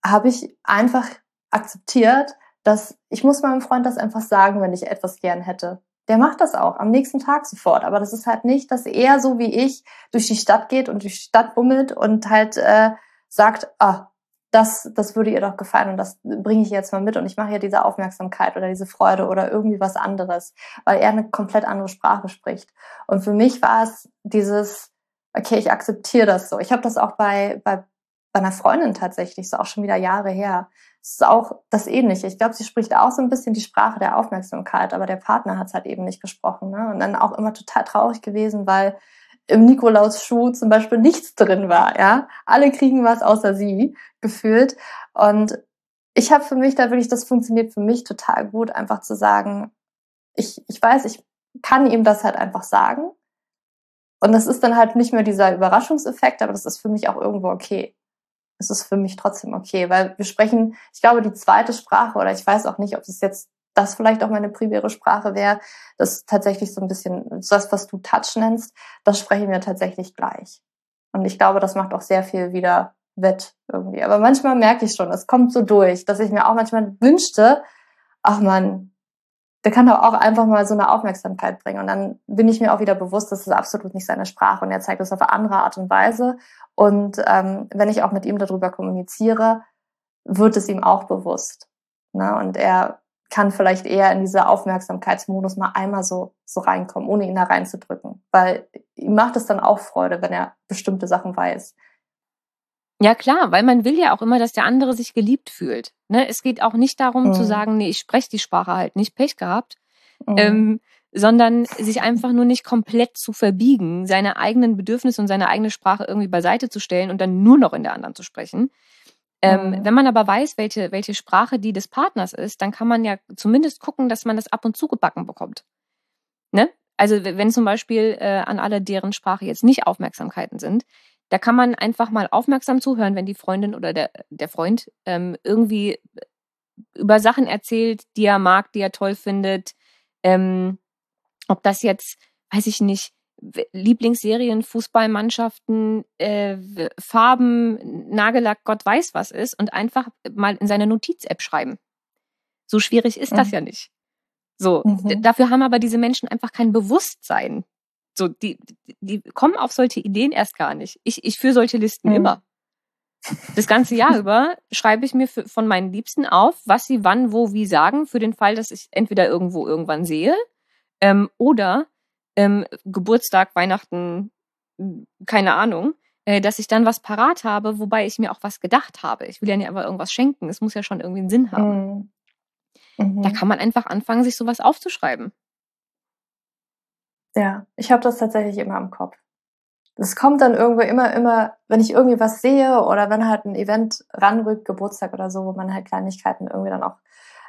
habe ich einfach akzeptiert, dass ich muss meinem Freund das einfach sagen, wenn ich etwas gern hätte. Der macht das auch am nächsten Tag sofort. Aber das ist halt nicht, dass er so wie ich durch die Stadt geht und durch die Stadt bummelt und halt äh, sagt, ah, das, das würde ihr doch gefallen und das bringe ich jetzt mal mit und ich mache ihr diese Aufmerksamkeit oder diese Freude oder irgendwie was anderes, weil er eine komplett andere Sprache spricht. Und für mich war es dieses, okay, ich akzeptiere das so. Ich habe das auch bei, bei, bei einer Freundin tatsächlich, so auch schon wieder Jahre her. Es ist auch das Ähnliche. Ich glaube, sie spricht auch so ein bisschen die Sprache der Aufmerksamkeit, aber der Partner hat es halt eben nicht gesprochen. Ne? Und dann auch immer total traurig gewesen, weil im Nikolaus-Schuh zum Beispiel nichts drin war. Ja, alle kriegen was außer sie gefühlt. Und ich habe für mich da wirklich, das funktioniert für mich total gut, einfach zu sagen, ich, ich weiß, ich kann ihm das halt einfach sagen. Und das ist dann halt nicht mehr dieser Überraschungseffekt, aber das ist für mich auch irgendwo okay. Es ist für mich trotzdem okay, weil wir sprechen, ich glaube, die zweite Sprache oder ich weiß auch nicht, ob es jetzt das vielleicht auch meine primäre Sprache wäre, das tatsächlich so ein bisschen, das, was du Touch nennst, das sprechen wir tatsächlich gleich. Und ich glaube, das macht auch sehr viel wieder wett irgendwie. Aber manchmal merke ich schon, es kommt so durch, dass ich mir auch manchmal wünschte, ach man, der kann doch auch einfach mal so eine Aufmerksamkeit bringen. Und dann bin ich mir auch wieder bewusst, das ist absolut nicht seine Sprache und er zeigt es auf eine andere Art und Weise. Und ähm, wenn ich auch mit ihm darüber kommuniziere, wird es ihm auch bewusst. Ne? Und er kann vielleicht eher in dieser Aufmerksamkeitsmodus mal einmal so, so reinkommen, ohne ihn da reinzudrücken. Weil ihm macht es dann auch Freude, wenn er bestimmte Sachen weiß. Ja, klar, weil man will ja auch immer, dass der andere sich geliebt fühlt. Ne? Es geht auch nicht darum mhm. zu sagen, nee, ich spreche die Sprache halt nicht, Pech gehabt, mhm. ähm, sondern sich einfach nur nicht komplett zu verbiegen, seine eigenen Bedürfnisse und seine eigene Sprache irgendwie beiseite zu stellen und dann nur noch in der anderen zu sprechen, ähm, mhm. Wenn man aber weiß, welche, welche Sprache die des Partners ist, dann kann man ja zumindest gucken, dass man das ab und zu gebacken bekommt. Ne? Also wenn zum Beispiel äh, an alle, deren Sprache jetzt nicht Aufmerksamkeiten sind, da kann man einfach mal aufmerksam zuhören, wenn die Freundin oder der, der Freund ähm, irgendwie über Sachen erzählt, die er mag, die er toll findet. Ähm, ob das jetzt, weiß ich nicht, Lieblingsserien, Fußballmannschaften, äh, Farben, Nagellack, Gott weiß was ist und einfach mal in seine Notiz-App schreiben. So schwierig ist das mhm. ja nicht. So, mhm. dafür haben aber diese Menschen einfach kein Bewusstsein. So, die, die kommen auf solche Ideen erst gar nicht. Ich, ich führe solche Listen mhm. immer. Das ganze Jahr über schreibe ich mir für, von meinen Liebsten auf, was sie wann, wo, wie sagen, für den Fall, dass ich entweder irgendwo irgendwann sehe ähm, oder ähm, Geburtstag, Weihnachten, keine Ahnung, äh, dass ich dann was parat habe, wobei ich mir auch was gedacht habe. Ich will ja nicht einfach irgendwas schenken. Es muss ja schon irgendwie einen Sinn haben. Mhm. Da kann man einfach anfangen, sich sowas aufzuschreiben. Ja, ich habe das tatsächlich immer im Kopf. Es kommt dann irgendwo immer, immer, wenn ich irgendwie was sehe oder wenn halt ein Event ranrückt, Geburtstag oder so, wo man halt Kleinigkeiten irgendwie dann auch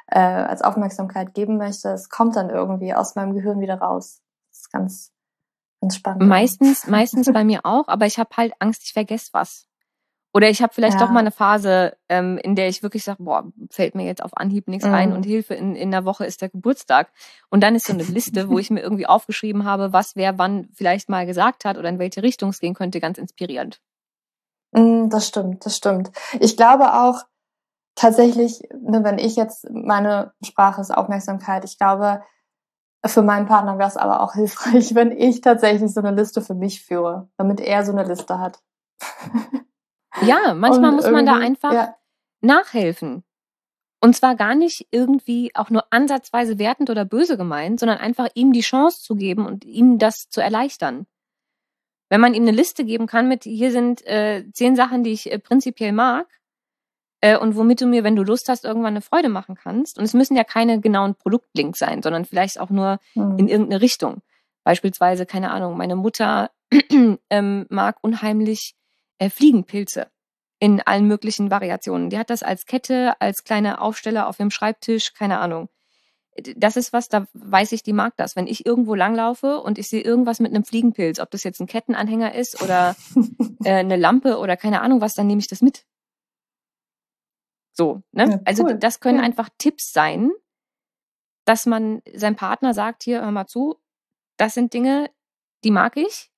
äh, als Aufmerksamkeit geben möchte, es kommt dann irgendwie aus meinem Gehirn wieder raus. Das ist ganz, ganz spannend. Meistens, meistens bei mir auch, aber ich habe halt Angst, ich vergesse was. Oder ich habe vielleicht ja. doch mal eine Phase, ähm, in der ich wirklich sage, boah, fällt mir jetzt auf Anhieb nichts mhm. ein und Hilfe, in, in der Woche ist der Geburtstag. Und dann ist so eine Liste, wo ich mir irgendwie aufgeschrieben habe, was wer wann vielleicht mal gesagt hat oder in welche Richtung es gehen könnte, ganz inspirierend. Mm, das stimmt, das stimmt. Ich glaube auch tatsächlich, ne, wenn ich jetzt meine Sprache ist Aufmerksamkeit, ich glaube, für meinen Partner wäre es aber auch hilfreich, wenn ich tatsächlich so eine Liste für mich führe, damit er so eine Liste hat. Ja, manchmal muss man da einfach ja. nachhelfen. Und zwar gar nicht irgendwie auch nur ansatzweise wertend oder böse gemeint, sondern einfach ihm die Chance zu geben und ihm das zu erleichtern. Wenn man ihm eine Liste geben kann mit, hier sind äh, zehn Sachen, die ich äh, prinzipiell mag äh, und womit du mir, wenn du Lust hast, irgendwann eine Freude machen kannst. Und es müssen ja keine genauen Produktlinks sein, sondern vielleicht auch nur mhm. in irgendeine Richtung. Beispielsweise, keine Ahnung, meine Mutter ähm, mag unheimlich äh, Fliegenpilze in allen möglichen Variationen. Die hat das als Kette, als kleine Aufsteller auf dem Schreibtisch, keine Ahnung. Das ist was, da weiß ich, die mag das. Wenn ich irgendwo langlaufe und ich sehe irgendwas mit einem Fliegenpilz, ob das jetzt ein Kettenanhänger ist oder äh, eine Lampe oder keine Ahnung was, dann nehme ich das mit. So, ne? Ja, also cool. Also das können ja. einfach Tipps sein, dass man seinem Partner sagt, hier, hör mal zu, das sind Dinge, die mag ich,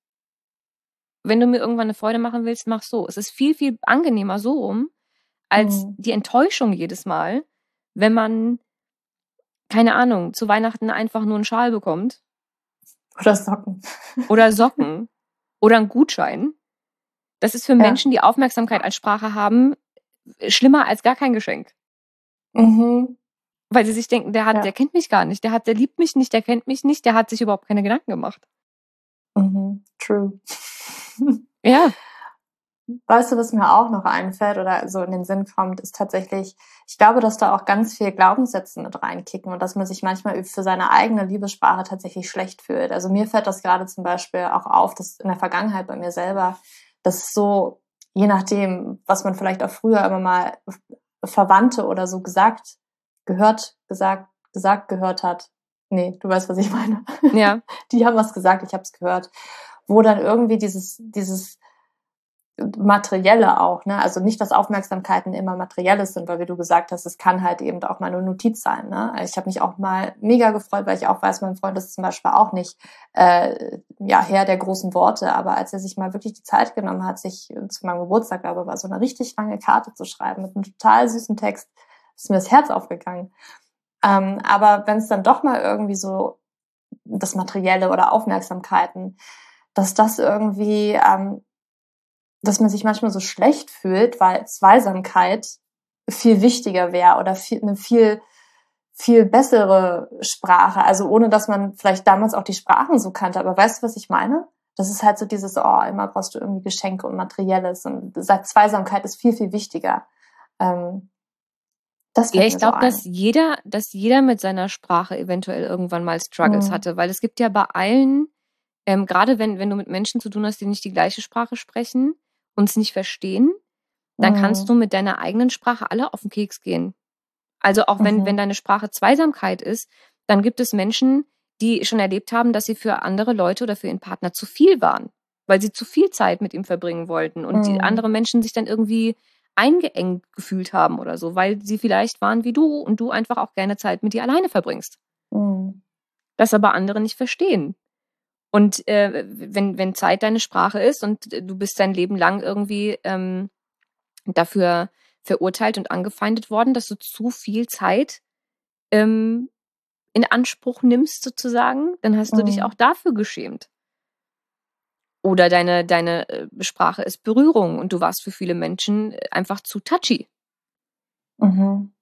wenn du mir irgendwann eine Freude machen willst, mach so. Es ist viel, viel angenehmer so rum, als mhm. die Enttäuschung jedes Mal, wenn man, keine Ahnung, zu Weihnachten einfach nur einen Schal bekommt. Oder Socken. Oder Socken. oder einen Gutschein. Das ist für ja. Menschen, die Aufmerksamkeit als Sprache haben, schlimmer als gar kein Geschenk. Mhm. Weil sie sich denken, der hat, ja. der kennt mich gar nicht, der hat, der liebt mich nicht, der kennt mich nicht, der hat sich überhaupt keine Gedanken gemacht. Mhm. True. Ja. Weißt du, was mir auch noch einfällt oder so in den Sinn kommt, ist tatsächlich, ich glaube, dass da auch ganz viel Glaubenssätze mit reinkicken und dass man sich manchmal für seine eigene Liebessprache tatsächlich schlecht fühlt. Also mir fällt das gerade zum Beispiel auch auf, dass in der Vergangenheit bei mir selber, dass so, je nachdem, was man vielleicht auch früher immer mal Verwandte oder so gesagt, gehört, gesagt, gesagt, gehört hat. Nee, du weißt, was ich meine. Ja. Die haben was gesagt, ich habe es gehört wo dann irgendwie dieses, dieses Materielle auch, ne? Also nicht, dass Aufmerksamkeiten immer Materielles sind, weil wie du gesagt hast, es kann halt eben auch mal eine Notiz sein. Ne? Ich habe mich auch mal mega gefreut, weil ich auch weiß, mein Freund ist zum Beispiel auch nicht äh, ja Herr der großen Worte, aber als er sich mal wirklich die Zeit genommen hat, sich zu meinem Geburtstag, glaube ich, war so eine richtig lange Karte zu schreiben mit einem total süßen Text, ist mir das Herz aufgegangen. Ähm, aber wenn es dann doch mal irgendwie so das Materielle oder Aufmerksamkeiten dass das irgendwie, ähm, dass man sich manchmal so schlecht fühlt, weil Zweisamkeit viel wichtiger wäre oder viel, eine viel viel bessere Sprache. Also ohne, dass man vielleicht damals auch die Sprachen so kannte. Aber weißt du, was ich meine? Das ist halt so dieses, oh, immer brauchst du irgendwie Geschenke und Materielles. Und Zweisamkeit ist viel, viel wichtiger. Ähm, das ja, ich glaube, so dass jeder, dass jeder mit seiner Sprache eventuell irgendwann mal Struggles mhm. hatte, weil es gibt ja bei allen ähm, gerade wenn, wenn du mit Menschen zu tun hast, die nicht die gleiche Sprache sprechen und es nicht verstehen, dann mhm. kannst du mit deiner eigenen Sprache alle auf den Keks gehen. Also auch wenn, mhm. wenn deine Sprache Zweisamkeit ist, dann gibt es Menschen, die schon erlebt haben, dass sie für andere Leute oder für ihren Partner zu viel waren, weil sie zu viel Zeit mit ihm verbringen wollten und mhm. die andere Menschen sich dann irgendwie eingeengt gefühlt haben oder so, weil sie vielleicht waren wie du und du einfach auch gerne Zeit mit dir alleine verbringst. Mhm. Das aber andere nicht verstehen. Und äh, wenn, wenn Zeit deine Sprache ist und du bist dein Leben lang irgendwie ähm, dafür verurteilt und angefeindet worden, dass du zu viel Zeit ähm, in Anspruch nimmst, sozusagen, dann hast du dich Mhm. auch dafür geschämt. Oder deine, deine äh, Sprache ist Berührung und du warst für viele Menschen äh, einfach zu touchy Mhm.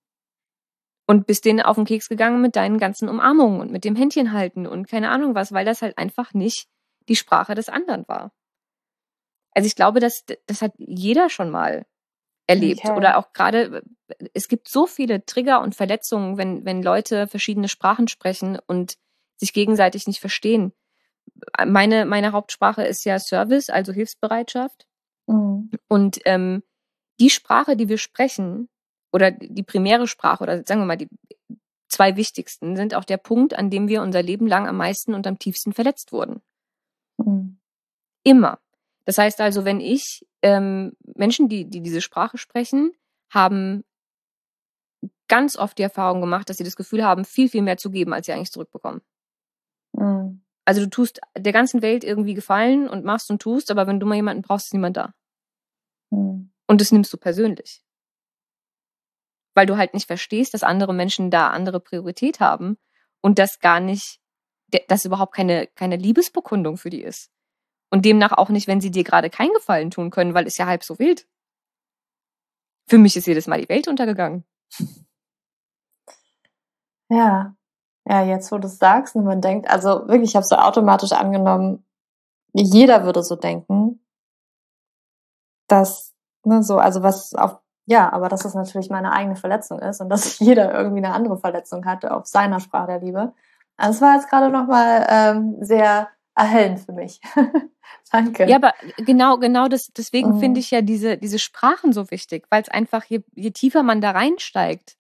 Und bist denen auf den Keks gegangen mit deinen ganzen Umarmungen und mit dem Händchen halten und keine Ahnung was, weil das halt einfach nicht die Sprache des anderen war. Also ich glaube, dass das hat jeder schon mal erlebt Okay. oder auch gerade es gibt so viele Trigger und Verletzungen, wenn wenn Leute verschiedene Sprachen sprechen und sich gegenseitig nicht verstehen. Meine meine Hauptsprache ist ja Service, also Hilfsbereitschaft Mhm. und ähm, die Sprache, die wir sprechen oder die primäre Sprache oder sagen wir mal die zwei wichtigsten sind auch der Punkt, an dem wir unser Leben lang am meisten und am tiefsten verletzt wurden. Mhm. Immer. Das heißt also, wenn ich ähm, Menschen, die, die diese Sprache sprechen, haben ganz oft die Erfahrung gemacht, dass sie das Gefühl haben, viel, viel mehr zu geben, als sie eigentlich zurückbekommen. Mhm. Also du tust der ganzen Welt irgendwie Gefallen und machst und tust, aber wenn du mal jemanden brauchst, ist niemand da. Mhm. Und das nimmst du persönlich. Weil du halt nicht verstehst, dass andere Menschen da andere Priorität haben und das gar nicht, dass überhaupt keine, keine Liebesbekundung für die ist. Und demnach auch nicht, wenn sie dir gerade keinen Gefallen tun können, weil es ja halb so wild. Für mich ist jedes Mal die Welt untergegangen. Ja. Ja, jetzt wo du es sagst und man denkt, also wirklich, ich habe so automatisch angenommen, jeder würde so denken, dass, ne, so, also was auf, ja, aber dass das natürlich meine eigene Verletzung ist und dass jeder irgendwie eine andere Verletzung hatte auf seiner Sprache der Liebe. Also es war jetzt gerade nochmal ähm, sehr erhellend für mich. Danke. Ja, aber genau, genau das, deswegen Mhm. finde ich ja diese, diese Sprachen so wichtig, weil es einfach, je, je tiefer man da reinsteigt,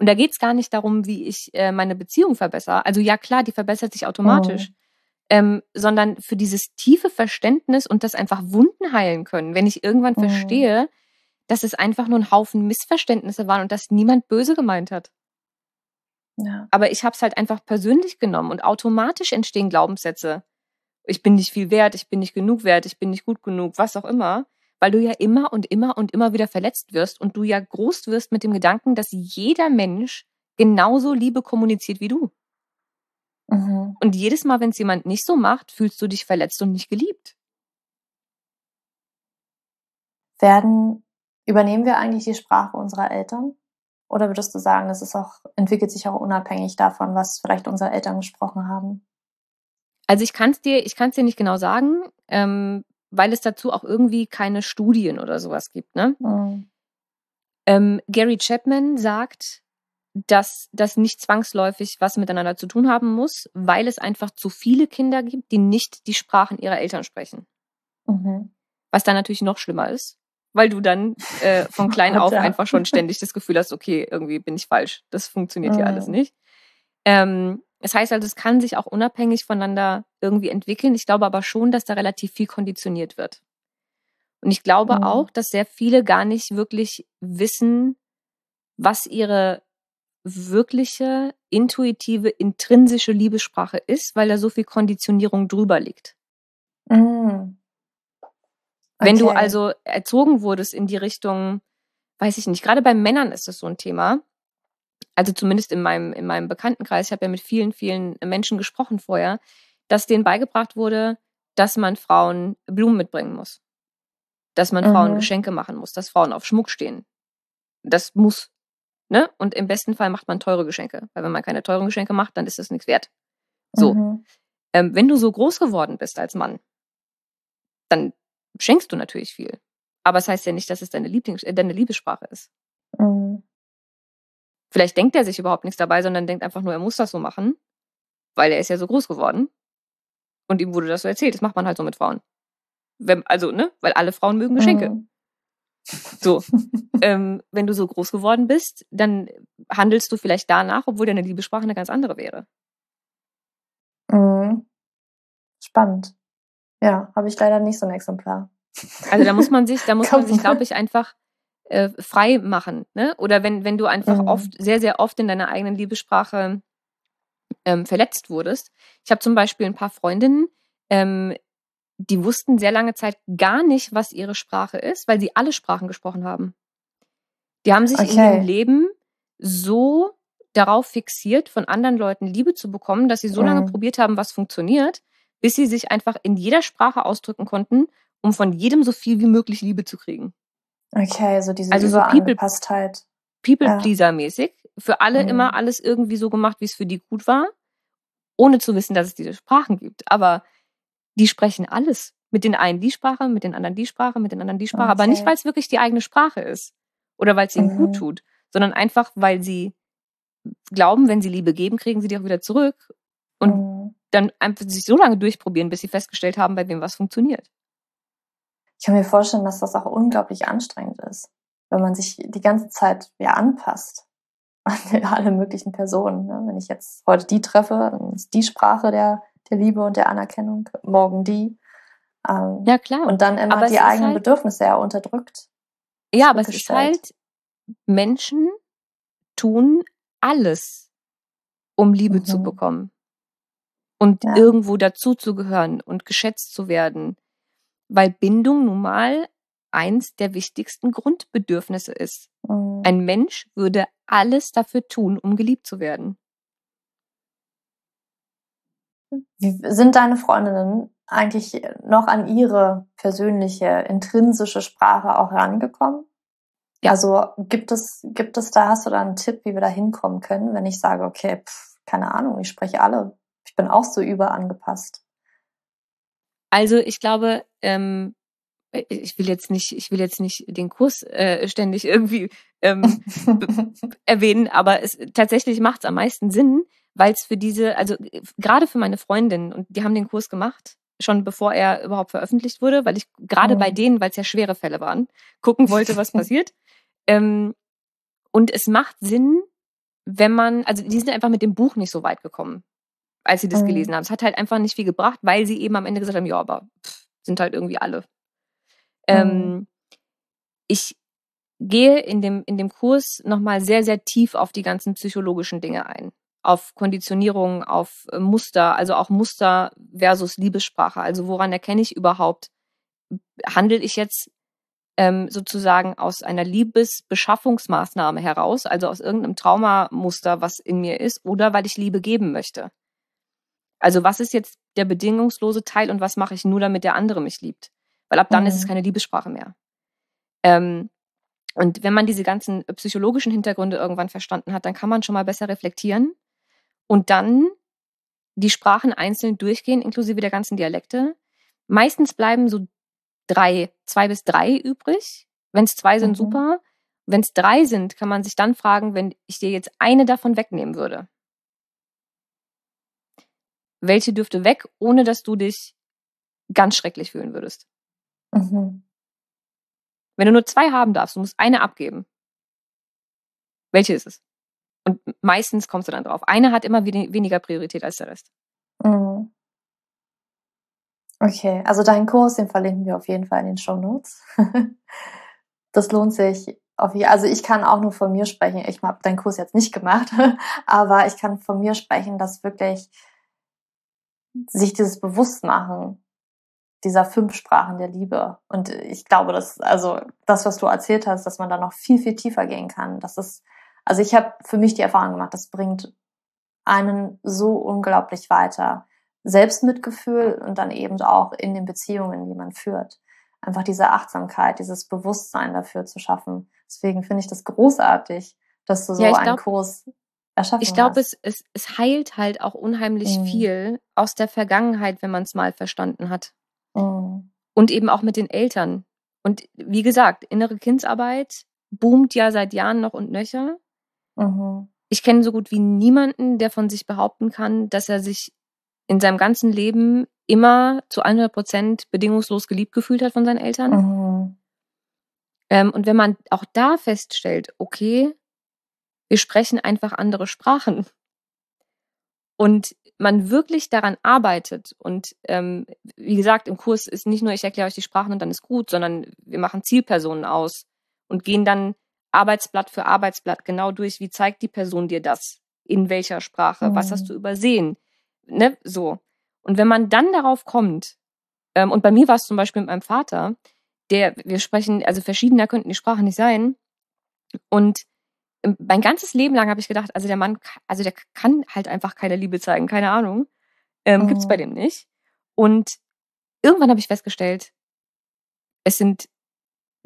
und da geht es gar nicht darum, wie ich äh, meine Beziehung verbessere. Also ja, klar, die verbessert sich automatisch. Mhm. Ähm, sondern für dieses tiefe Verständnis und das einfach Wunden heilen können, wenn ich irgendwann Mhm. verstehe, dass es einfach nur ein Haufen Missverständnisse waren und dass niemand böse gemeint hat. Ja. Aber ich habe es halt einfach persönlich genommen und automatisch entstehen Glaubenssätze. Ich bin nicht viel wert, ich bin nicht genug wert, ich bin nicht gut genug, was auch immer. Weil du ja immer und immer und immer wieder verletzt wirst und du ja groß wirst mit dem Gedanken, dass jeder Mensch genauso Liebe kommuniziert wie du. Mhm. Und jedes Mal, wenn es jemand nicht so macht, fühlst du dich verletzt und nicht geliebt. Werden, übernehmen wir eigentlich die Sprache unserer Eltern? Oder würdest du sagen, das ist auch, entwickelt sich auch unabhängig davon, was vielleicht unsere Eltern gesprochen haben? Also ich kann es dir, ich kann es dir nicht genau sagen, ähm, weil es dazu auch irgendwie keine Studien oder sowas gibt. Ne? Mhm. Ähm, Gary Chapman sagt, dass das nicht zwangsläufig was miteinander zu tun haben muss, weil es einfach zu viele Kinder gibt, die nicht die Sprachen ihrer Eltern sprechen. Mhm. Was dann natürlich noch schlimmer ist, weil du dann äh, von klein auf einfach schon ständig das Gefühl hast, okay, irgendwie bin ich falsch. Das funktioniert hier Mhm. alles nicht. Ähm, das heißt also, es kann sich auch unabhängig voneinander irgendwie entwickeln. Ich glaube aber schon, dass da relativ viel konditioniert wird. Und ich glaube Mhm. auch, dass sehr viele gar nicht wirklich wissen, was ihre wirkliche, intuitive, intrinsische Liebessprache ist, weil da so viel Konditionierung drüber liegt. Mhm. Wenn du Okay. also erzogen wurdest in die Richtung, weiß ich nicht, gerade bei Männern ist das so ein Thema. Also zumindest in meinem, in meinem Bekanntenkreis, ich habe ja mit vielen, vielen Menschen gesprochen vorher, dass denen beigebracht wurde, dass man Frauen Blumen mitbringen muss. Dass man Frauen Mhm. Geschenke machen muss, dass Frauen auf Schmuck stehen. Das muss. Ne? Und im besten Fall macht man teure Geschenke. Weil wenn man keine teuren Geschenke macht, dann ist das nichts wert. So. Mhm. Ähm, wenn du so groß geworden bist als Mann, dann schenkst du natürlich viel. Aber es das heißt ja nicht, dass es deine, Lieblings äh, deine Liebessprache ist. Mhm. Vielleicht denkt er sich überhaupt nichts dabei, sondern denkt einfach nur, er muss das so machen, weil er ist ja so groß geworden. Und ihm wurde das so erzählt. Das macht man halt so mit Frauen. Wenn, also, ne? Weil alle Frauen mögen Geschenke. Mhm. So. ähm, wenn du so groß geworden bist, dann handelst du vielleicht danach, obwohl deine Liebessprache eine ganz andere wäre. Mhm. Spannend. Ja, habe ich leider nicht so ein Exemplar. Also da muss man sich, da muss man sich, glaube ich, einfach äh, frei machen. Ne? Oder wenn, wenn du einfach Mhm. oft, sehr, sehr oft in deiner eigenen Liebessprache ähm, verletzt wurdest. Ich habe zum Beispiel ein paar Freundinnen, ähm, die wussten sehr lange Zeit gar nicht, was ihre Sprache ist, weil sie alle Sprachen gesprochen haben. Die haben sich okay. in ihrem Leben so darauf fixiert, von anderen Leuten Liebe zu bekommen, dass sie so lange mhm. probiert haben, was funktioniert, bis sie sich einfach in jeder Sprache ausdrücken konnten, um von jedem so viel wie möglich Liebe zu kriegen. Okay, so diese also so People-Passtheit. People-Pleaser-mäßig. Für alle mhm. immer alles irgendwie so gemacht, wie es für die gut war, ohne zu wissen, dass es diese Sprachen gibt. Aber die sprechen alles. Mit den einen die Sprache, mit den anderen die Sprache, mit den anderen die Sprache. Okay. Aber nicht, weil es wirklich die eigene Sprache ist oder weil es ihnen mhm. gut tut, sondern einfach, weil sie glauben, wenn sie Liebe geben, kriegen sie die auch wieder zurück. Und mhm. Dann einfach sich so lange durchprobieren, bis sie festgestellt haben, bei wem was funktioniert. Ich kann mir vorstellen, dass das auch unglaublich anstrengend ist, wenn man sich die ganze Zeit ja anpasst an alle möglichen Personen. Ne? Wenn ich jetzt heute die treffe, dann ist die Sprache der, der Liebe und der Anerkennung, morgen die. Ähm, ja, klar. Und dann immer aber die eigenen halt, Bedürfnisse ja unterdrückt. Ja, aber es ist halt, Menschen tun alles, um Liebe mhm. zu bekommen. Und ja. irgendwo dazuzugehören und geschätzt zu werden. Weil Bindung nun mal eins der wichtigsten Grundbedürfnisse ist. Mhm. Ein Mensch würde alles dafür tun, um geliebt zu werden. Wie sind deine Freundinnen eigentlich noch an ihre persönliche, intrinsische Sprache auch rangekommen? Ja. Also gibt es, gibt es da, hast du da einen Tipp, wie wir da hinkommen können, wenn ich sage, okay, pff, keine Ahnung, ich spreche alle. Ich bin auch so überangepasst. Also ich glaube, ähm, ich will jetzt nicht, ich will jetzt nicht den Kurs äh, ständig irgendwie ähm, erwähnen, aber es tatsächlich macht es am meisten Sinn, weil es für diese, also gerade für meine Freundin und die haben den Kurs gemacht, schon bevor er überhaupt veröffentlicht wurde, weil ich gerade oh. bei denen, weil es ja schwere Fälle waren, gucken wollte, was passiert. Ähm, und es macht Sinn, wenn man, also die sind einfach mit dem Buch nicht so weit gekommen, als sie das mhm. gelesen haben. Es hat halt einfach nicht viel gebracht, weil sie eben am Ende gesagt haben, ja, aber pff, sind halt irgendwie alle. Ähm, mhm. Ähm, ich gehe in dem, in dem Kurs nochmal sehr, sehr tief auf die ganzen psychologischen Dinge ein. Auf Konditionierung, auf äh, Muster, also auch Muster versus Liebessprache. Also woran erkenne ich überhaupt, handle ich jetzt ähm, sozusagen aus einer Liebesbeschaffungsmaßnahme heraus, also aus irgendeinem Traumamuster, was in mir ist, oder weil ich Liebe geben möchte. Also was ist jetzt der bedingungslose Teil und was mache ich nur, damit der andere mich liebt? Weil ab dann mhm. ist es mhm. keine Liebessprache mehr. Ähm, und wenn man diese ganzen psychologischen Hintergründe irgendwann verstanden hat, dann kann man schon mal besser reflektieren und dann die Sprachen einzeln durchgehen, inklusive der ganzen Dialekte. Meistens bleiben so drei, zwei bis drei übrig. Wenn es zwei sind, mhm. super. Wenn es drei sind, kann man sich dann fragen, wenn ich dir jetzt eine davon wegnehmen würde. Welche dürfte weg, ohne dass du dich ganz schrecklich fühlen würdest? Mhm. Wenn du nur zwei haben darfst, du musst eine abgeben. Welche ist es? Und meistens kommst du dann drauf. Eine hat immer weniger Priorität als der Rest. Mhm. Okay, also deinen Kurs, den verlinken wir auf jeden Fall in den Show Notes. das lohnt sich. Auf, also ich kann auch nur von mir sprechen. Ich habe deinen Kurs jetzt nicht gemacht, aber ich kann von mir sprechen, dass wirklich sich dieses Bewusstmachen dieser fünf Sprachen der Liebe. Und ich glaube, dass, also das, was du erzählt hast, dass man da noch viel, viel tiefer gehen kann. Das ist, also ich habe für mich die Erfahrung gemacht, das bringt einen so unglaublich weiter. Selbstmitgefühl und dann eben auch in den Beziehungen, die man führt. Einfach diese Achtsamkeit, dieses Bewusstsein dafür zu schaffen. Deswegen finde ich das großartig, dass du so ja, einen glaub, Kurs erschaffen ich glaube, es, es, es heilt halt auch unheimlich mhm. viel aus der Vergangenheit, wenn man es mal verstanden hat. Mhm. Und eben auch mit den Eltern. Und wie gesagt, innere Kindsarbeit boomt ja seit Jahren noch und nöcher. Mhm. Ich kenne so gut wie niemanden, der von sich behaupten kann, dass er sich in seinem ganzen Leben immer zu 100 Prozent bedingungslos geliebt gefühlt hat von seinen Eltern. Mhm. Ähm, und wenn man auch da feststellt, okay, wir sprechen einfach andere Sprachen und man wirklich daran arbeitet und ähm, wie gesagt, im Kurs ist nicht nur, ich erkläre euch die Sprachen und dann ist gut, sondern wir machen Zielpersonen aus und gehen dann Arbeitsblatt für Arbeitsblatt genau durch, wie zeigt die Person dir das, in welcher Sprache, mhm. was hast du übersehen, ne, so. Und wenn man dann darauf kommt, ähm, und bei mir war es zum Beispiel mit meinem Vater, der, wir sprechen, also verschiedener könnten die Sprachen nicht sein. Und mein ganzes Leben lang habe ich gedacht, also der Mann, also der kann halt einfach keine Liebe zeigen, keine Ahnung. Ähm, oh. Gibt's bei dem nicht. Und irgendwann habe ich festgestellt, es sind,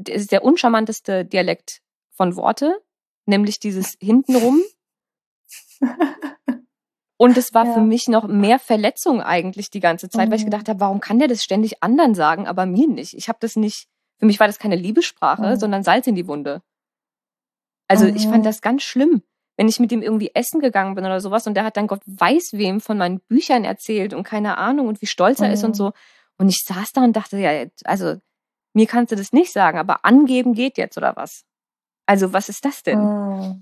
es ist der uncharmanteste Dialekt von Worte, nämlich dieses hintenrum. Und es war ja. für mich noch mehr Verletzung eigentlich die ganze Zeit, mhm. weil ich mhm. gedacht habe, warum kann der das ständig anderen sagen, aber mir nicht? Ich habe das nicht, für mich war das keine Liebessprache, mhm. sondern Salz in die Wunde. Also mhm. ich fand mhm. das ganz schlimm, wenn ich mit ihm irgendwie essen gegangen bin oder sowas und der hat dann Gott weiß wem von meinen Büchern erzählt und keine Ahnung und wie stolz er ist und mhm. so. Und ich saß da und dachte, ja, also mir kannst du das nicht sagen, aber angeben geht jetzt oder was? Also was ist das denn? Ja.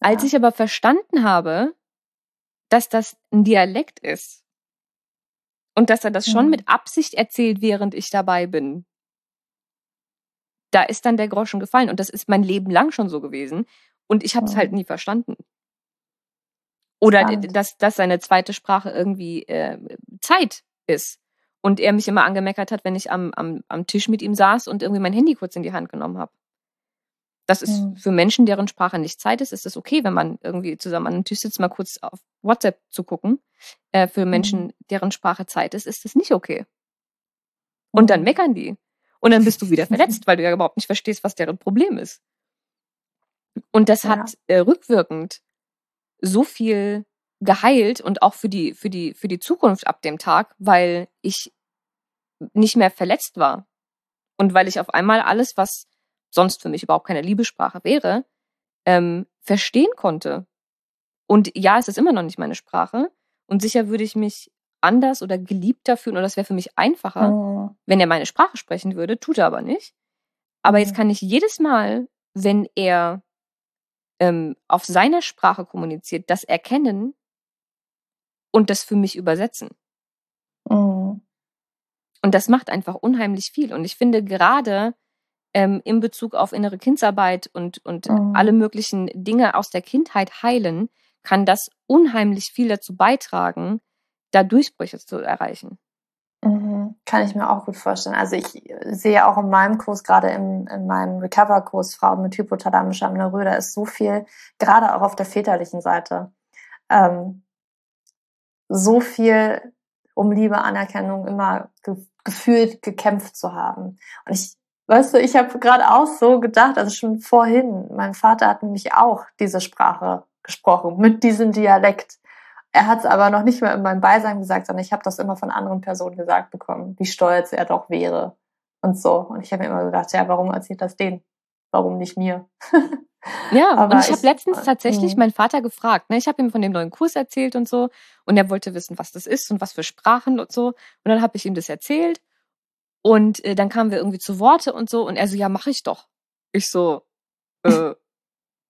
Als ich aber verstanden habe, dass das ein Dialekt ist. Und dass er das schon mhm. mit Absicht erzählt, während ich dabei bin. Da ist dann der Groschen gefallen. Und das ist mein Leben lang schon so gewesen. Und ich habe es halt mhm. nie verstanden. Oder dass, dass seine zweite Sprache irgendwie äh, Zeit ist. Und er mich immer angemeckert hat, wenn ich am, am, am Tisch mit ihm saß und irgendwie mein Handy kurz in die Hand genommen habe. Das ist mhm. für Menschen, deren Sprache nicht Zeit ist, ist es okay, wenn man irgendwie zusammen an einem Tisch sitzt, mal kurz auf WhatsApp zu gucken. Äh, für Menschen, mhm. deren Sprache Zeit ist, ist das nicht okay. Und dann mhm. meckern die. Und dann bist du wieder verletzt, weil du ja überhaupt nicht verstehst, was deren Problem ist. Und das ja. hat äh, rückwirkend so viel geheilt und auch für die, für die, für die Zukunft ab dem Tag, weil ich nicht mehr verletzt war. Und weil ich auf einmal alles, was sonst für mich überhaupt keine Liebessprache wäre, ähm, verstehen konnte. Und ja, es ist immer noch nicht meine Sprache. Und sicher würde ich mich anders oder geliebter fühlen, oder das wäre für mich einfacher, oh. wenn er meine Sprache sprechen würde, tut er aber nicht. Aber jetzt kann ich jedes Mal, wenn er ähm, auf seiner Sprache kommuniziert, das erkennen und das für mich übersetzen. Oh. Und das macht einfach unheimlich viel. Und ich finde gerade ähm, in Bezug auf innere Kindsarbeit und, und mhm. alle möglichen Dinge aus der Kindheit heilen, kann das unheimlich viel dazu beitragen, da Durchbrüche zu erreichen. Mhm. Kann ich mir auch gut vorstellen. Also ich sehe auch in meinem Kurs, gerade im, in meinem Recover-Kurs Frauen mit hypothalamischer Amenorrhoe, da ist so viel, gerade auch auf der väterlichen Seite, ähm, so viel um Liebe, Anerkennung immer ge gefühlt gekämpft zu haben. Und ich Weißt du, ich habe gerade auch so gedacht, also schon vorhin, mein Vater hat nämlich auch diese Sprache gesprochen, mit diesem Dialekt. Er hat es aber noch nicht mehr in meinem Beisein gesagt, sondern ich habe das immer von anderen Personen gesagt bekommen, wie stolz er doch wäre und so. Und ich habe mir immer gedacht, ja, warum erzählt das denen? Warum nicht mir? Ja, aber und ich habe letztens äh, tatsächlich mh. meinen Vater gefragt. Ne? Ich habe ihm von dem neuen Kurs erzählt und so. Und er wollte wissen, was das ist und was für Sprachen und so. Und dann habe ich ihm das erzählt. Und äh, dann kamen wir irgendwie zu Worte und so. Und er so, ja, mach ich doch. Ich so, äh,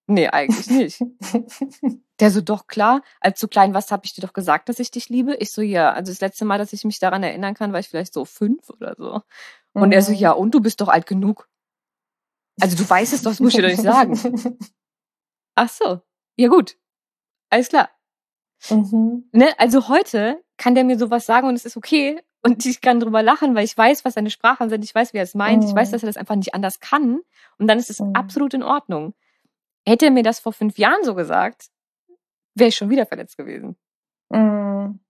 nee, eigentlich nicht. Der so, doch, klar. Als du klein warst, habe ich dir doch gesagt, dass ich dich liebe. Ich so, ja. Also das letzte Mal, dass ich mich daran erinnern kann, war ich vielleicht so fünf oder so. Und mhm. er so, mhm. ja, und du bist doch alt genug. Also du weißt es doch, das muss ich dir doch nicht sagen. Ach so. Ja, gut. Alles klar. Mhm. Ne? Also heute kann der mir sowas sagen und es ist okay. Und ich kann drüber lachen, weil ich weiß, was seine Sprachen sind, ich weiß, wie er es meint, mhm. ich weiß, mhm. dass er das einfach nicht anders kann. Und dann ist es mhm. absolut in Ordnung. Hätte er mir das vor fünf Jahren so gesagt, wäre ich schon wieder verletzt gewesen. Mhm.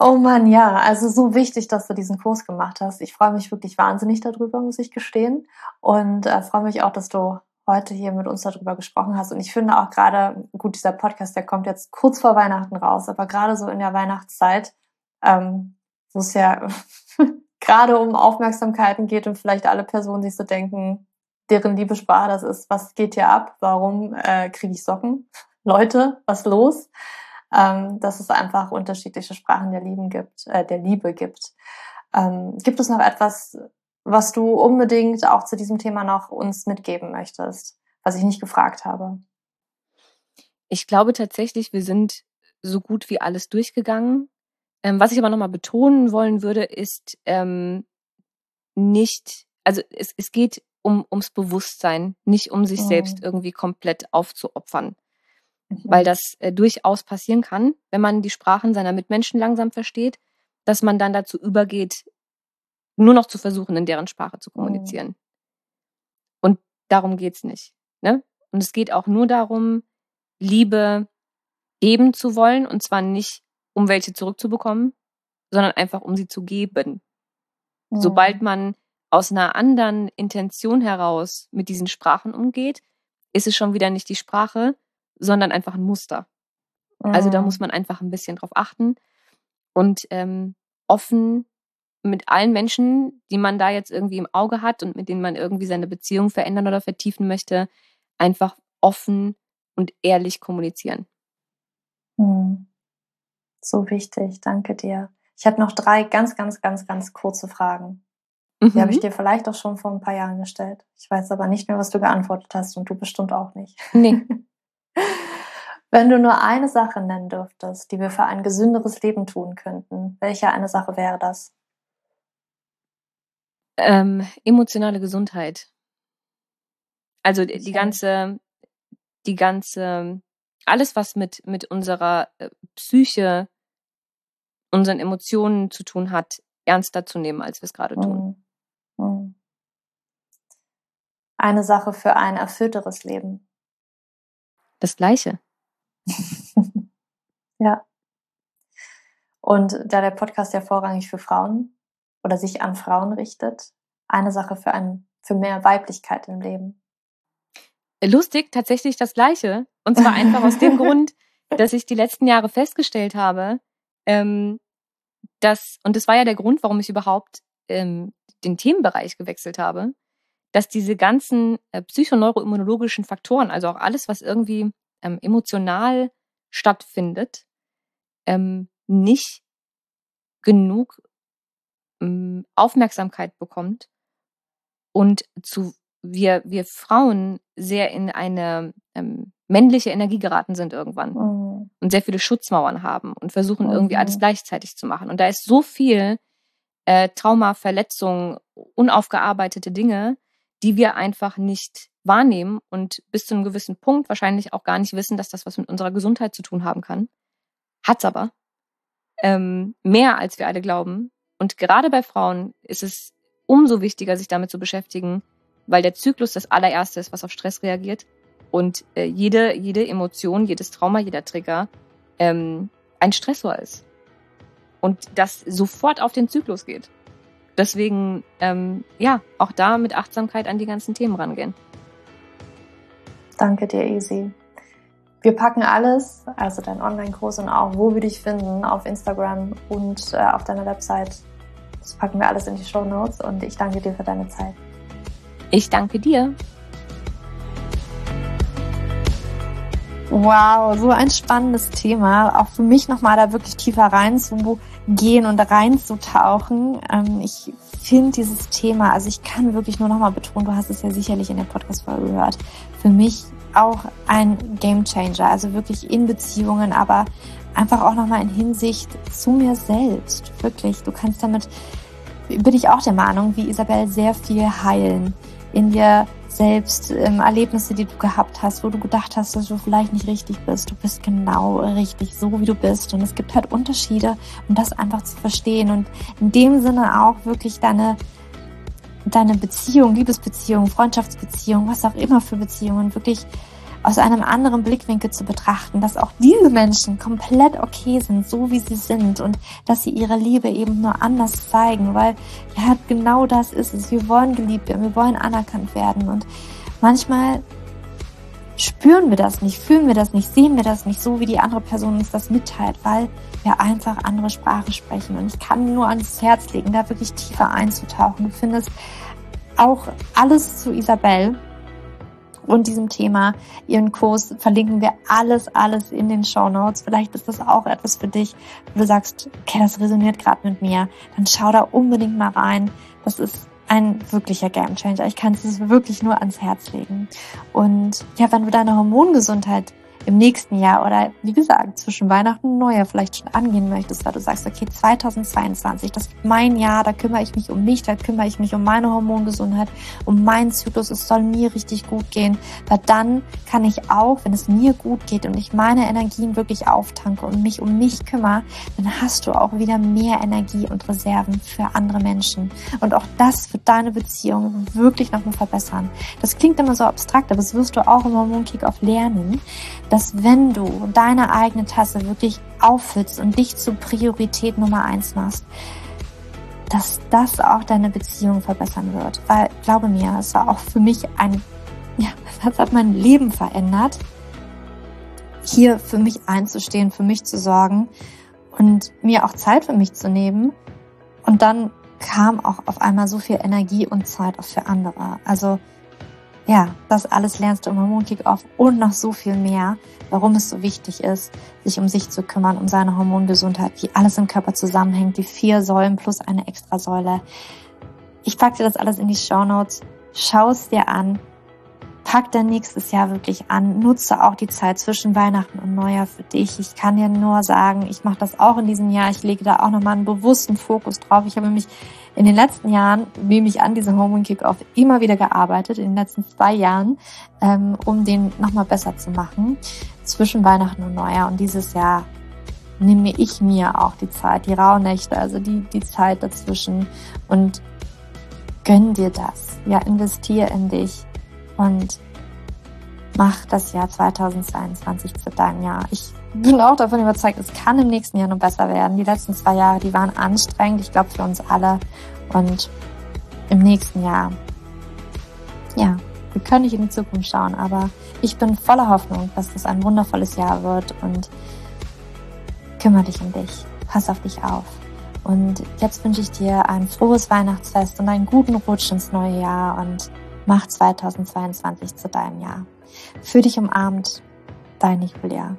Oh Mann, ja, also so wichtig, dass du diesen Kurs gemacht hast. Ich freue mich wirklich wahnsinnig darüber, muss ich gestehen. Und äh, freue mich auch, dass du heute hier mit uns darüber gesprochen hast. Und ich finde auch gerade, gut, dieser Podcast, der kommt jetzt kurz vor Weihnachten raus, aber gerade so in der Weihnachtszeit ähm, wo es ja gerade um Aufmerksamkeiten geht und vielleicht alle Personen sich so denken, deren Liebesprache das ist, was geht hier ab? Warum äh, kriege ich Socken? Leute, was los? Ähm, dass es einfach unterschiedliche Sprachen der Lieben gibt, äh, der Liebe gibt. Ähm, gibt es noch etwas, was du unbedingt auch zu diesem Thema noch uns mitgeben möchtest, was ich nicht gefragt habe? Ich glaube tatsächlich, wir sind so gut wie alles durchgegangen. Ähm, was ich aber nochmal betonen wollen würde, ist ähm, nicht, also es, es geht um, ums Bewusstsein, nicht um sich mhm. selbst irgendwie komplett aufzuopfern. mhm. weil das äh, durchaus passieren kann, wenn man die Sprachen seiner Mitmenschen langsam versteht, dass man dann dazu übergeht, nur noch zu versuchen, in deren Sprache zu mhm. kommunizieren. Mhm. Und darum geht's nicht. Ne? Und es geht auch nur darum, Liebe geben zu wollen, und zwar nicht, um welche zurückzubekommen, sondern einfach, um sie zu geben. Mhm. Sobald man aus einer anderen Intention heraus mit diesen Sprachen umgeht, ist es schon wieder nicht die Sprache, sondern einfach ein Muster. Mhm. Also da muss mhm. man einfach ein bisschen drauf achten und ähm, offen mit allen Menschen, die man da jetzt irgendwie im Auge hat und mit denen man irgendwie seine Beziehung verändern oder vertiefen möchte, einfach offen und ehrlich kommunizieren. Mhm. So wichtig, danke dir. Ich habe noch drei ganz, ganz, ganz, ganz kurze Fragen. Mhm. Die habe ich dir vielleicht auch schon vor ein paar Jahren gestellt. Ich weiß aber nicht mehr, was du geantwortet hast und du bestimmt auch nicht. Nee. Wenn du nur eine Sache nennen dürftest, die wir für ein gesünderes Leben tun könnten, welche eine Sache wäre das? Ähm, emotionale Gesundheit. Also die, die ganze, die ganze, alles, was mit, mit unserer äh, Psyche, unseren Emotionen zu tun hat, ernster zu nehmen, als wir es gerade tun. Eine Sache für ein erfüllteres Leben. Das Gleiche. ja. Und da der Podcast ja vorrangig für Frauen oder sich an Frauen richtet, eine Sache für ein, für mehr Weiblichkeit im Leben. Lustig, tatsächlich das Gleiche. Und zwar einfach aus dem Grund, dass ich die letzten Jahre festgestellt habe, ähm, dass, und das war ja der Grund, warum ich überhaupt ähm, den Themenbereich gewechselt habe, dass diese ganzen äh, psychoneuroimmunologischen Faktoren, also auch alles, was irgendwie ähm, emotional stattfindet, ähm, nicht genug ähm, Aufmerksamkeit bekommt und zu wir, wir Frauen sehr in eine ähm, männliche Energie geraten sind irgendwann mhm. und sehr viele Schutzmauern haben und versuchen mhm. irgendwie alles gleichzeitig zu machen. Und da ist so viel äh, Trauma, Verletzung, unaufgearbeitete Dinge, die wir einfach nicht wahrnehmen und bis zu einem gewissen Punkt wahrscheinlich auch gar nicht wissen, dass das was mit unserer Gesundheit zu tun haben kann. Hat's aber. Ähm, mehr als wir alle glauben. Und gerade bei Frauen ist es umso wichtiger, sich damit zu beschäftigen, weil der Zyklus das allererste ist, was auf Stress reagiert. Und äh, jede, jede Emotion, jedes Trauma, jeder Trigger ähm, ein Stressor ist. Und das sofort auf den Zyklus geht. Deswegen, ähm, ja, auch da mit Achtsamkeit an die ganzen Themen rangehen. Danke dir, Easy. Wir packen alles, also dein Online-Kurs und auch, wo wir dich finden, auf Instagram und äh, auf deiner Website. Das packen wir alles in die Show Notes und ich danke dir für deine Zeit. Ich danke dir. Wow, so ein spannendes Thema. Auch für mich nochmal da wirklich tiefer reinzugehen und reinzutauchen. Ähm, ich finde dieses Thema, also ich kann wirklich nur nochmal betonen, du hast es ja sicherlich in der Podcast-Folge gehört, für mich auch ein Game Changer. Also wirklich in Beziehungen, aber einfach auch nochmal in Hinsicht zu mir selbst. Wirklich, du kannst damit, bin ich auch der Meinung, wie Isabel, sehr viel heilen. In dir selbst ähm, Erlebnisse, die du gehabt hast, wo du gedacht hast, dass du vielleicht nicht richtig bist. Du bist genau richtig, so wie du bist. Und es gibt halt Unterschiede, um das einfach zu verstehen. Und in dem Sinne auch wirklich deine, deine Beziehung, Liebesbeziehung, Freundschaftsbeziehung, was auch immer für Beziehungen, wirklich aus einem anderen Blickwinkel zu betrachten, dass auch diese Menschen komplett okay sind, so wie sie sind und dass sie ihre Liebe eben nur anders zeigen, weil ja genau das ist es. Wir wollen geliebt werden, wir wollen anerkannt werden und manchmal spüren wir das nicht, fühlen wir das nicht, sehen wir das nicht so, wie die andere Person uns das mitteilt, weil wir einfach andere Sprache sprechen. Und ich kann nur ans Herz legen, da wirklich tiefer einzutauchen. Du findest auch alles zu Isabel und diesem Thema. Ihren Kurs verlinken wir alles, alles in den Show Notes. Vielleicht ist das auch etwas für dich, wo du sagst, okay, das resoniert gerade mit mir. Dann schau da unbedingt mal rein. Das ist ein wirklicher Game Changer. Ich kann es wirklich nur ans Herz legen. Und ja, wenn du deine Hormongesundheit im nächsten Jahr oder wie gesagt zwischen Weihnachten und Neujahr vielleicht schon angehen möchtest, weil du sagst, okay, 2022, das ist mein Jahr, da kümmere ich mich um mich, da kümmere ich mich um meine Hormongesundheit, um meinen Zyklus, es soll mir richtig gut gehen, weil dann kann ich auch, wenn es mir gut geht und ich meine Energien wirklich auftanke und mich um mich kümmere, dann hast du auch wieder mehr Energie und Reserven für andere Menschen. Und auch das wird deine Beziehung wirklich nochmal verbessern. Das klingt immer so abstrakt, aber das wirst du auch im Hormonkick-Off lernen, dass wenn du deine eigene Tasse wirklich auffüllst und dich zur Priorität Nummer eins machst, dass das auch deine Beziehung verbessern wird. Weil, glaube mir, es war auch für mich ein, ja, das hat mein Leben verändert, hier für mich einzustehen, für mich zu sorgen und mir auch Zeit für mich zu nehmen. Und dann kam auch auf einmal so viel Energie und Zeit auch für andere. Also ja, das alles lernst du im Hormon-Kick-Off und noch so viel mehr, warum es so wichtig ist, sich um sich zu kümmern, um seine Hormongesundheit, wie alles im Körper zusammenhängt, die vier Säulen plus eine Extrasäule. Ich packe dir das alles in die Show Notes. Schau es dir an pack dann nächstes Jahr wirklich an. Nutze auch die Zeit zwischen Weihnachten und Neujahr für dich. Ich kann dir nur sagen, ich mache das auch in diesem Jahr. Ich lege da auch nochmal einen bewussten Fokus drauf. Ich habe mich in den letzten Jahren, nehme ich an diesem Hormone Kickoff immer wieder gearbeitet, in den letzten zwei Jahren, ähm, um den nochmal besser zu machen zwischen Weihnachten und Neujahr. Und dieses Jahr nehme ich mir auch die Zeit, die Rauhnächte, also die, die Zeit dazwischen und gönn dir das. Ja, investier in dich und mach das Jahr 2022 zu deinem Jahr. Ich bin auch davon überzeugt, es kann im nächsten Jahr noch besser werden. Die letzten zwei Jahre, die waren anstrengend, ich glaube für uns alle. Und im nächsten Jahr, ja, wir können nicht in die Zukunft schauen, aber ich bin voller Hoffnung, dass es ein wundervolles Jahr wird und kümmere dich um dich. Pass auf dich auf. Und jetzt wünsche ich dir ein frohes Weihnachtsfest und einen guten Rutsch ins neue Jahr und Mach 2022 zu deinem Jahr. Für dich umarmt, deine Julia.